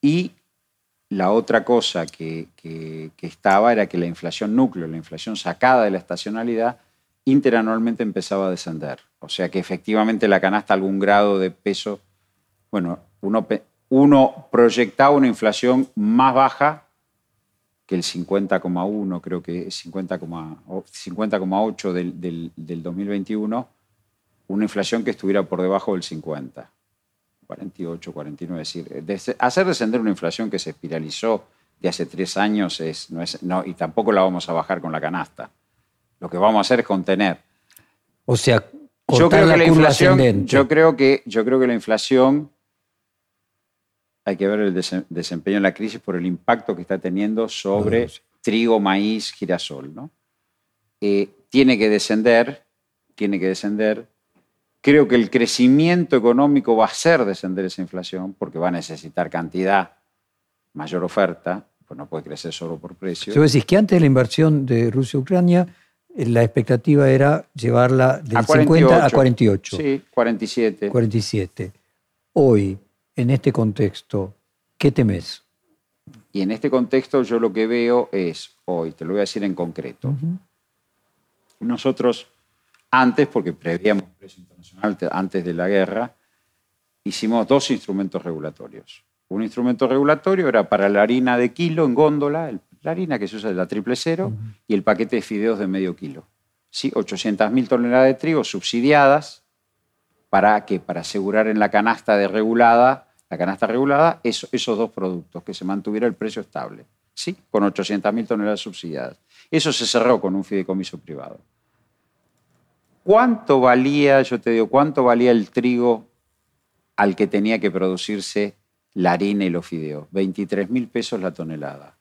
y la otra cosa que, que, estaba era que la inflación núcleo, la inflación sacada de la estacionalidad, interanualmente empezaba a descender. O sea que efectivamente la canasta algún grado de peso, bueno, uno, uno proyectaba una inflación más baja que el 50,1, creo que 50,8 del, del, del 2021, una inflación que estuviera por debajo del 50, 48, 49. Es decir, hacer descender una inflación que se espiralizó de hace tres años es, no es, no, y tampoco la vamos a bajar con la canasta. Lo que vamos a hacer es contener. O sea, yo creo que la inflación, yo creo que, yo creo que la inflación hay que ver el desempeño de la crisis por el impacto que está teniendo sobre trigo, maíz, girasol. ¿no? Eh, tiene que descender, tiene que descender. Creo que el crecimiento económico va a hacer descender esa inflación porque va a necesitar cantidad, mayor oferta, pues no puede crecer solo por precio. Yo decís que antes de la inversión de Rusia-Ucrania, la expectativa era llevarla del 50 a 48. Sí, 47. 47. Hoy, en este contexto, ¿qué temes? Y en este contexto yo lo que veo es, hoy, te lo voy a decir en concreto, nosotros antes, porque prevíamos precio internacional antes de la guerra, hicimos dos instrumentos regulatorios. Un instrumento regulatorio era para la harina de kilo en góndola, la harina que se usa de la triple cero, y el paquete de fideos de medio kilo. ¿Sí? 800.000 toneladas de trigo subsidiadas para que para asegurar en la canasta de regulada, la canasta regulada, esos dos productos, que se mantuviera el precio estable, ¿sí? con 800.000 toneladas subsidiadas. Eso se cerró con un fideicomiso privado. ¿Cuánto valía, yo te digo, cuánto valía el trigo al que tenía que producirse la harina y los fideos? 23 mil pesos la tonelada.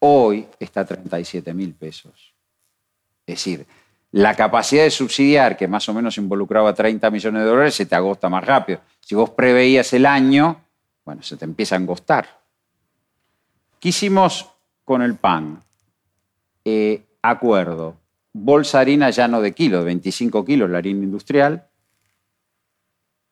Hoy está a 37 mil pesos. Es decir, la capacidad de subsidiar, que más o menos involucraba 30 millones de dólares, se te agota más rápido. Si vos preveías el año, bueno, se te empieza a angostar. ¿Qué hicimos con el pan? Eh, acuerdo. Bolsa harina ya no de kilo, 25 kilos la harina industrial,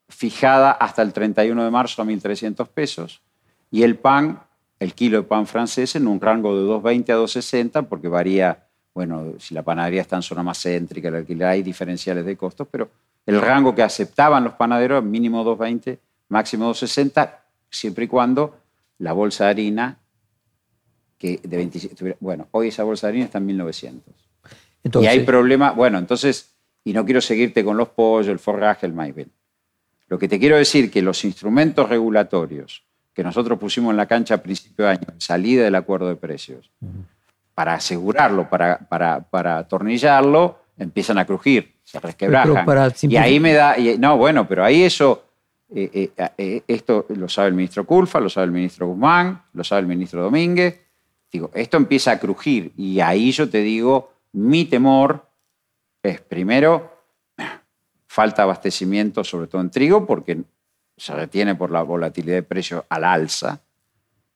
fijada hasta el 31 de marzo a 1.300 pesos, y el pan, el kilo de pan francés, en un rango de 2.20 a 2.60, porque varía bueno, si la panadería está en zona más céntrica, el alquiler, hay diferenciales de costos, pero el rango que aceptaban los panaderos, mínimo 2,20, máximo 2,60, siempre y cuando la bolsa de harina, que de 27, bueno, hoy esa bolsa de harina está en 1900. y hay problema, bueno, entonces, y no quiero seguirte con los pollos, el forraje, el maíz. Lo que te quiero decir que los instrumentos regulatorios que nosotros pusimos en la cancha a principio de año, salida del acuerdo de precios, para asegurarlo, para, para, para atornillarlo, empiezan a crujir, se resquebrajan. y ahí me da, no, bueno, pero ahí eso, eh, eh, eh, esto lo sabe el ministro Culfa, lo sabe el ministro Guzmán, lo sabe el ministro Domínguez. Digo, esto empieza a crujir y ahí yo te digo, mi temor es primero falta abastecimiento, sobre todo en trigo, porque se retiene por la volatilidad de precios al alza,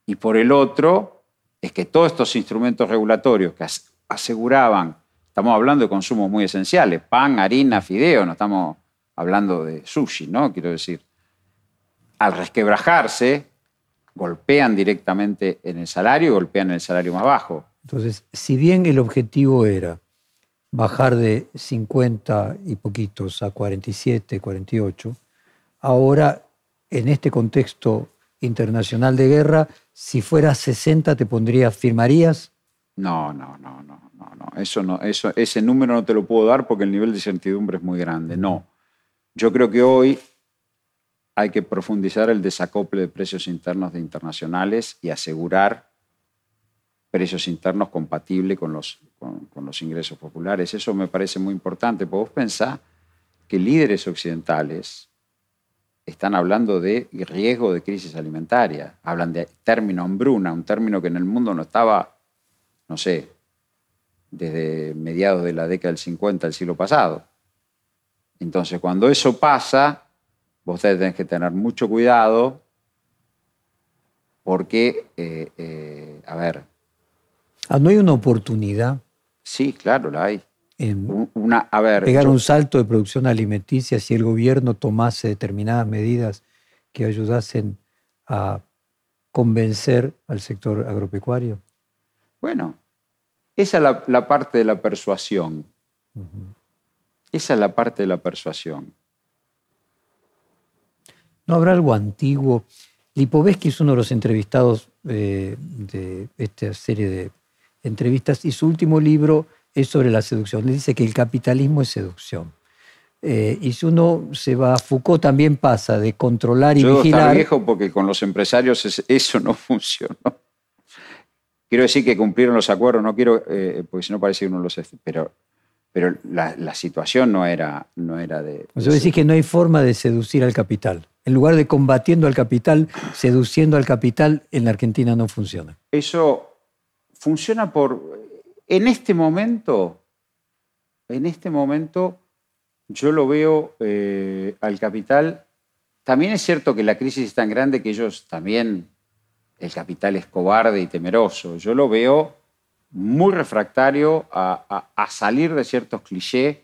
y por el otro es que todos estos instrumentos regulatorios que aseguraban, estamos hablando de consumos muy esenciales, pan, harina, fideo, no estamos hablando de sushi, ¿no? Quiero decir, al resquebrajarse, golpean directamente en el salario y golpean en el salario más bajo. Entonces, si bien el objetivo era bajar de 50 y poquitos a 47, 48, ahora en este contexto internacional de guerra, si fuera 60 te pondrías, ¿firmarías? No, no, no, no, no, no. Eso no, eso, ese número no te lo puedo dar porque el nivel de incertidumbre es muy grande. No. Yo creo que hoy hay que profundizar el desacople de precios internos de internacionales y asegurar precios internos compatibles con los, con, los ingresos populares. Eso me parece muy importante, porque vos pensás que líderes occidentales están hablando de riesgo de crisis alimentaria, hablan de término hambruna, un término que en el mundo no estaba, no sé, desde mediados de la década del 50 del siglo pasado. Entonces, cuando eso pasa, vos tenés que tener mucho cuidado porque, eh, eh, a ver. Ah, ¿No hay una oportunidad? Sí, claro, la hay. En una, a ver, pegar un salto de producción alimenticia si el gobierno tomase determinadas medidas que ayudasen a convencer al sector agropecuario? Bueno, esa es la, parte de la persuasión. Esa es la parte de la persuasión. ¿No habrá algo antiguo? Lipovetsky es uno de los entrevistados eh, de esta serie de entrevistas y su último libro es sobre la seducción. Dice que el capitalismo es seducción. Eh, y si uno se va a Foucault también pasa de controlar y Yo vigilar. viejo porque con los empresarios eso no funcionó. Quiero decir que cumplieron los acuerdos, no quiero, eh, porque si no parece que uno los... Pero pero la, situación no era, no era de... O sea, decís que no hay forma de seducir al capital. En lugar de combatiendo al capital, seduciendo al capital, en la Argentina no funciona. Eso funciona por... En este momento, en este momento yo lo veo eh, al capital. También es cierto que la crisis es tan grande que ellos también, el capital es cobarde y temeroso. Yo lo veo muy refractario a, salir de ciertos clichés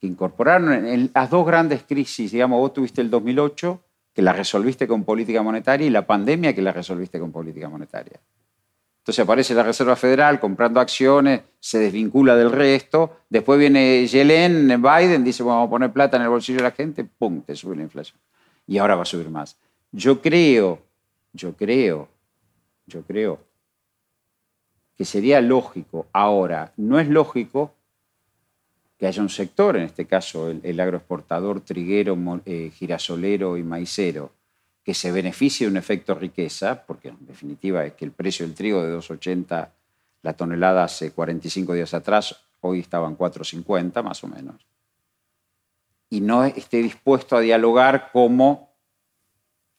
que incorporaron en las dos grandes crisis. Digamos, vos tuviste el 2008, que la resolviste con política monetaria, y la pandemia, que la resolviste con política monetaria. Entonces aparece la Reserva Federal comprando acciones, se desvincula del resto. Después viene Yellen, Biden, dice, vamos a poner plata en el bolsillo de la gente, ¡pum!, te sube la inflación. Y ahora va a subir más. Yo creo, yo creo, yo creo que sería lógico. Ahora, no es lógico que haya un sector, en este caso el, agroexportador triguero, eh, girasolero y maicero, que se beneficie de un efecto riqueza, porque en definitiva es que el precio del trigo de 2,80 la tonelada hace 45 días atrás, hoy estaban 4,50 más o menos, y no esté dispuesto a dialogar cómo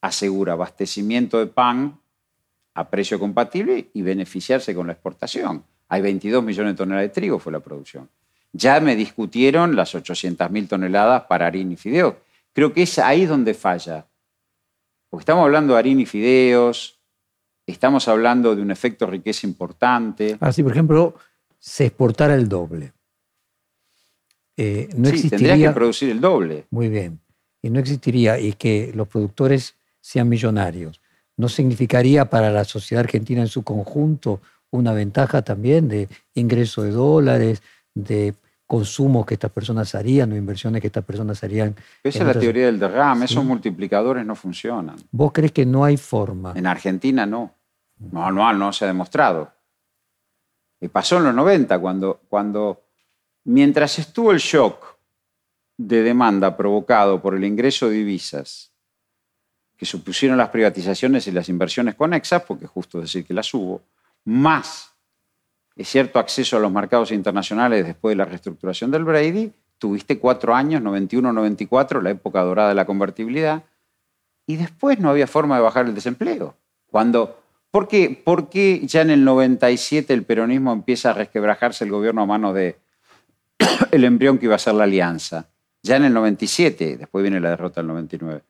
asegura abastecimiento de pan a precio compatible y beneficiarse con la exportación. Hay 22 millones de toneladas de trigo, fue la producción. Ya me discutieron las 800.000 toneladas para harina y fideos. Creo que es ahí donde falla. Porque estamos hablando de harina y fideos, estamos hablando de un efecto riqueza importante. Así, por ejemplo, se exportara el doble. Eh, no sí, tendría que producir el doble. Muy bien. Y no existiría, y que los productores sean millonarios ¿no significaría para la sociedad argentina en su conjunto una ventaja también de ingreso de dólares, de consumos que estas personas harían o inversiones que estas personas harían? Esa es la teoría del derrame, esos multiplicadores no funcionan. ¿Vos crees que no hay forma? En Argentina no. No, no, no se ha demostrado. Y pasó en los 90, cuando, cuando mientras estuvo el shock de demanda provocado por el ingreso de divisas, que supusieron las privatizaciones y las inversiones conexas, porque justo decir que las hubo, más es cierto acceso a los mercados internacionales después de la reestructuración del Brady, tuviste cuatro años, 91-94, la época dorada de la convertibilidad, y después no había forma de bajar el desempleo. Cuando, ¿por, qué, ¿Por qué ya en el 97 el peronismo empieza a resquebrajarse el gobierno a mano de el embrión que iba a ser la alianza? Ya en el 97, después viene la derrota del 99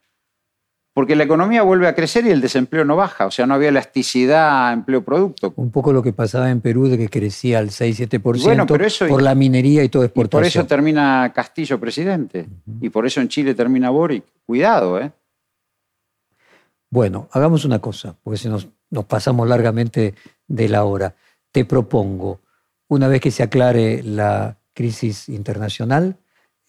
porque la economía vuelve a crecer y el desempleo no baja, o sea, no había elasticidad empleo-producto. Un poco lo que pasaba en Perú de que crecía al 6-7% Bueno, pero eso- por la minería y todo Y exportación. por eso termina Castillo presidente, y por eso en Chile termina Boric. Cuidado, ¿eh? Bueno, hagamos una cosa, porque si nos, nos pasamos largamente de la hora. Te propongo, una vez que se aclare la crisis internacional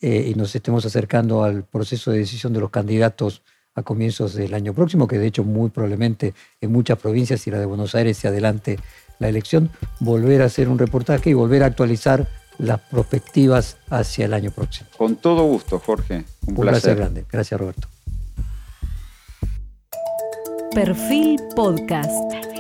eh, y nos estemos acercando al proceso de decisión de los candidatos a comienzos del año próximo, que de hecho muy probablemente en muchas provincias y la de Buenos Aires se adelante la elección, volver a hacer un reportaje y volver a actualizar las perspectivas hacia el año próximo. Con todo gusto, Jorge. Un, Un placer. placer grande. Gracias, Roberto. Perfil Podcast.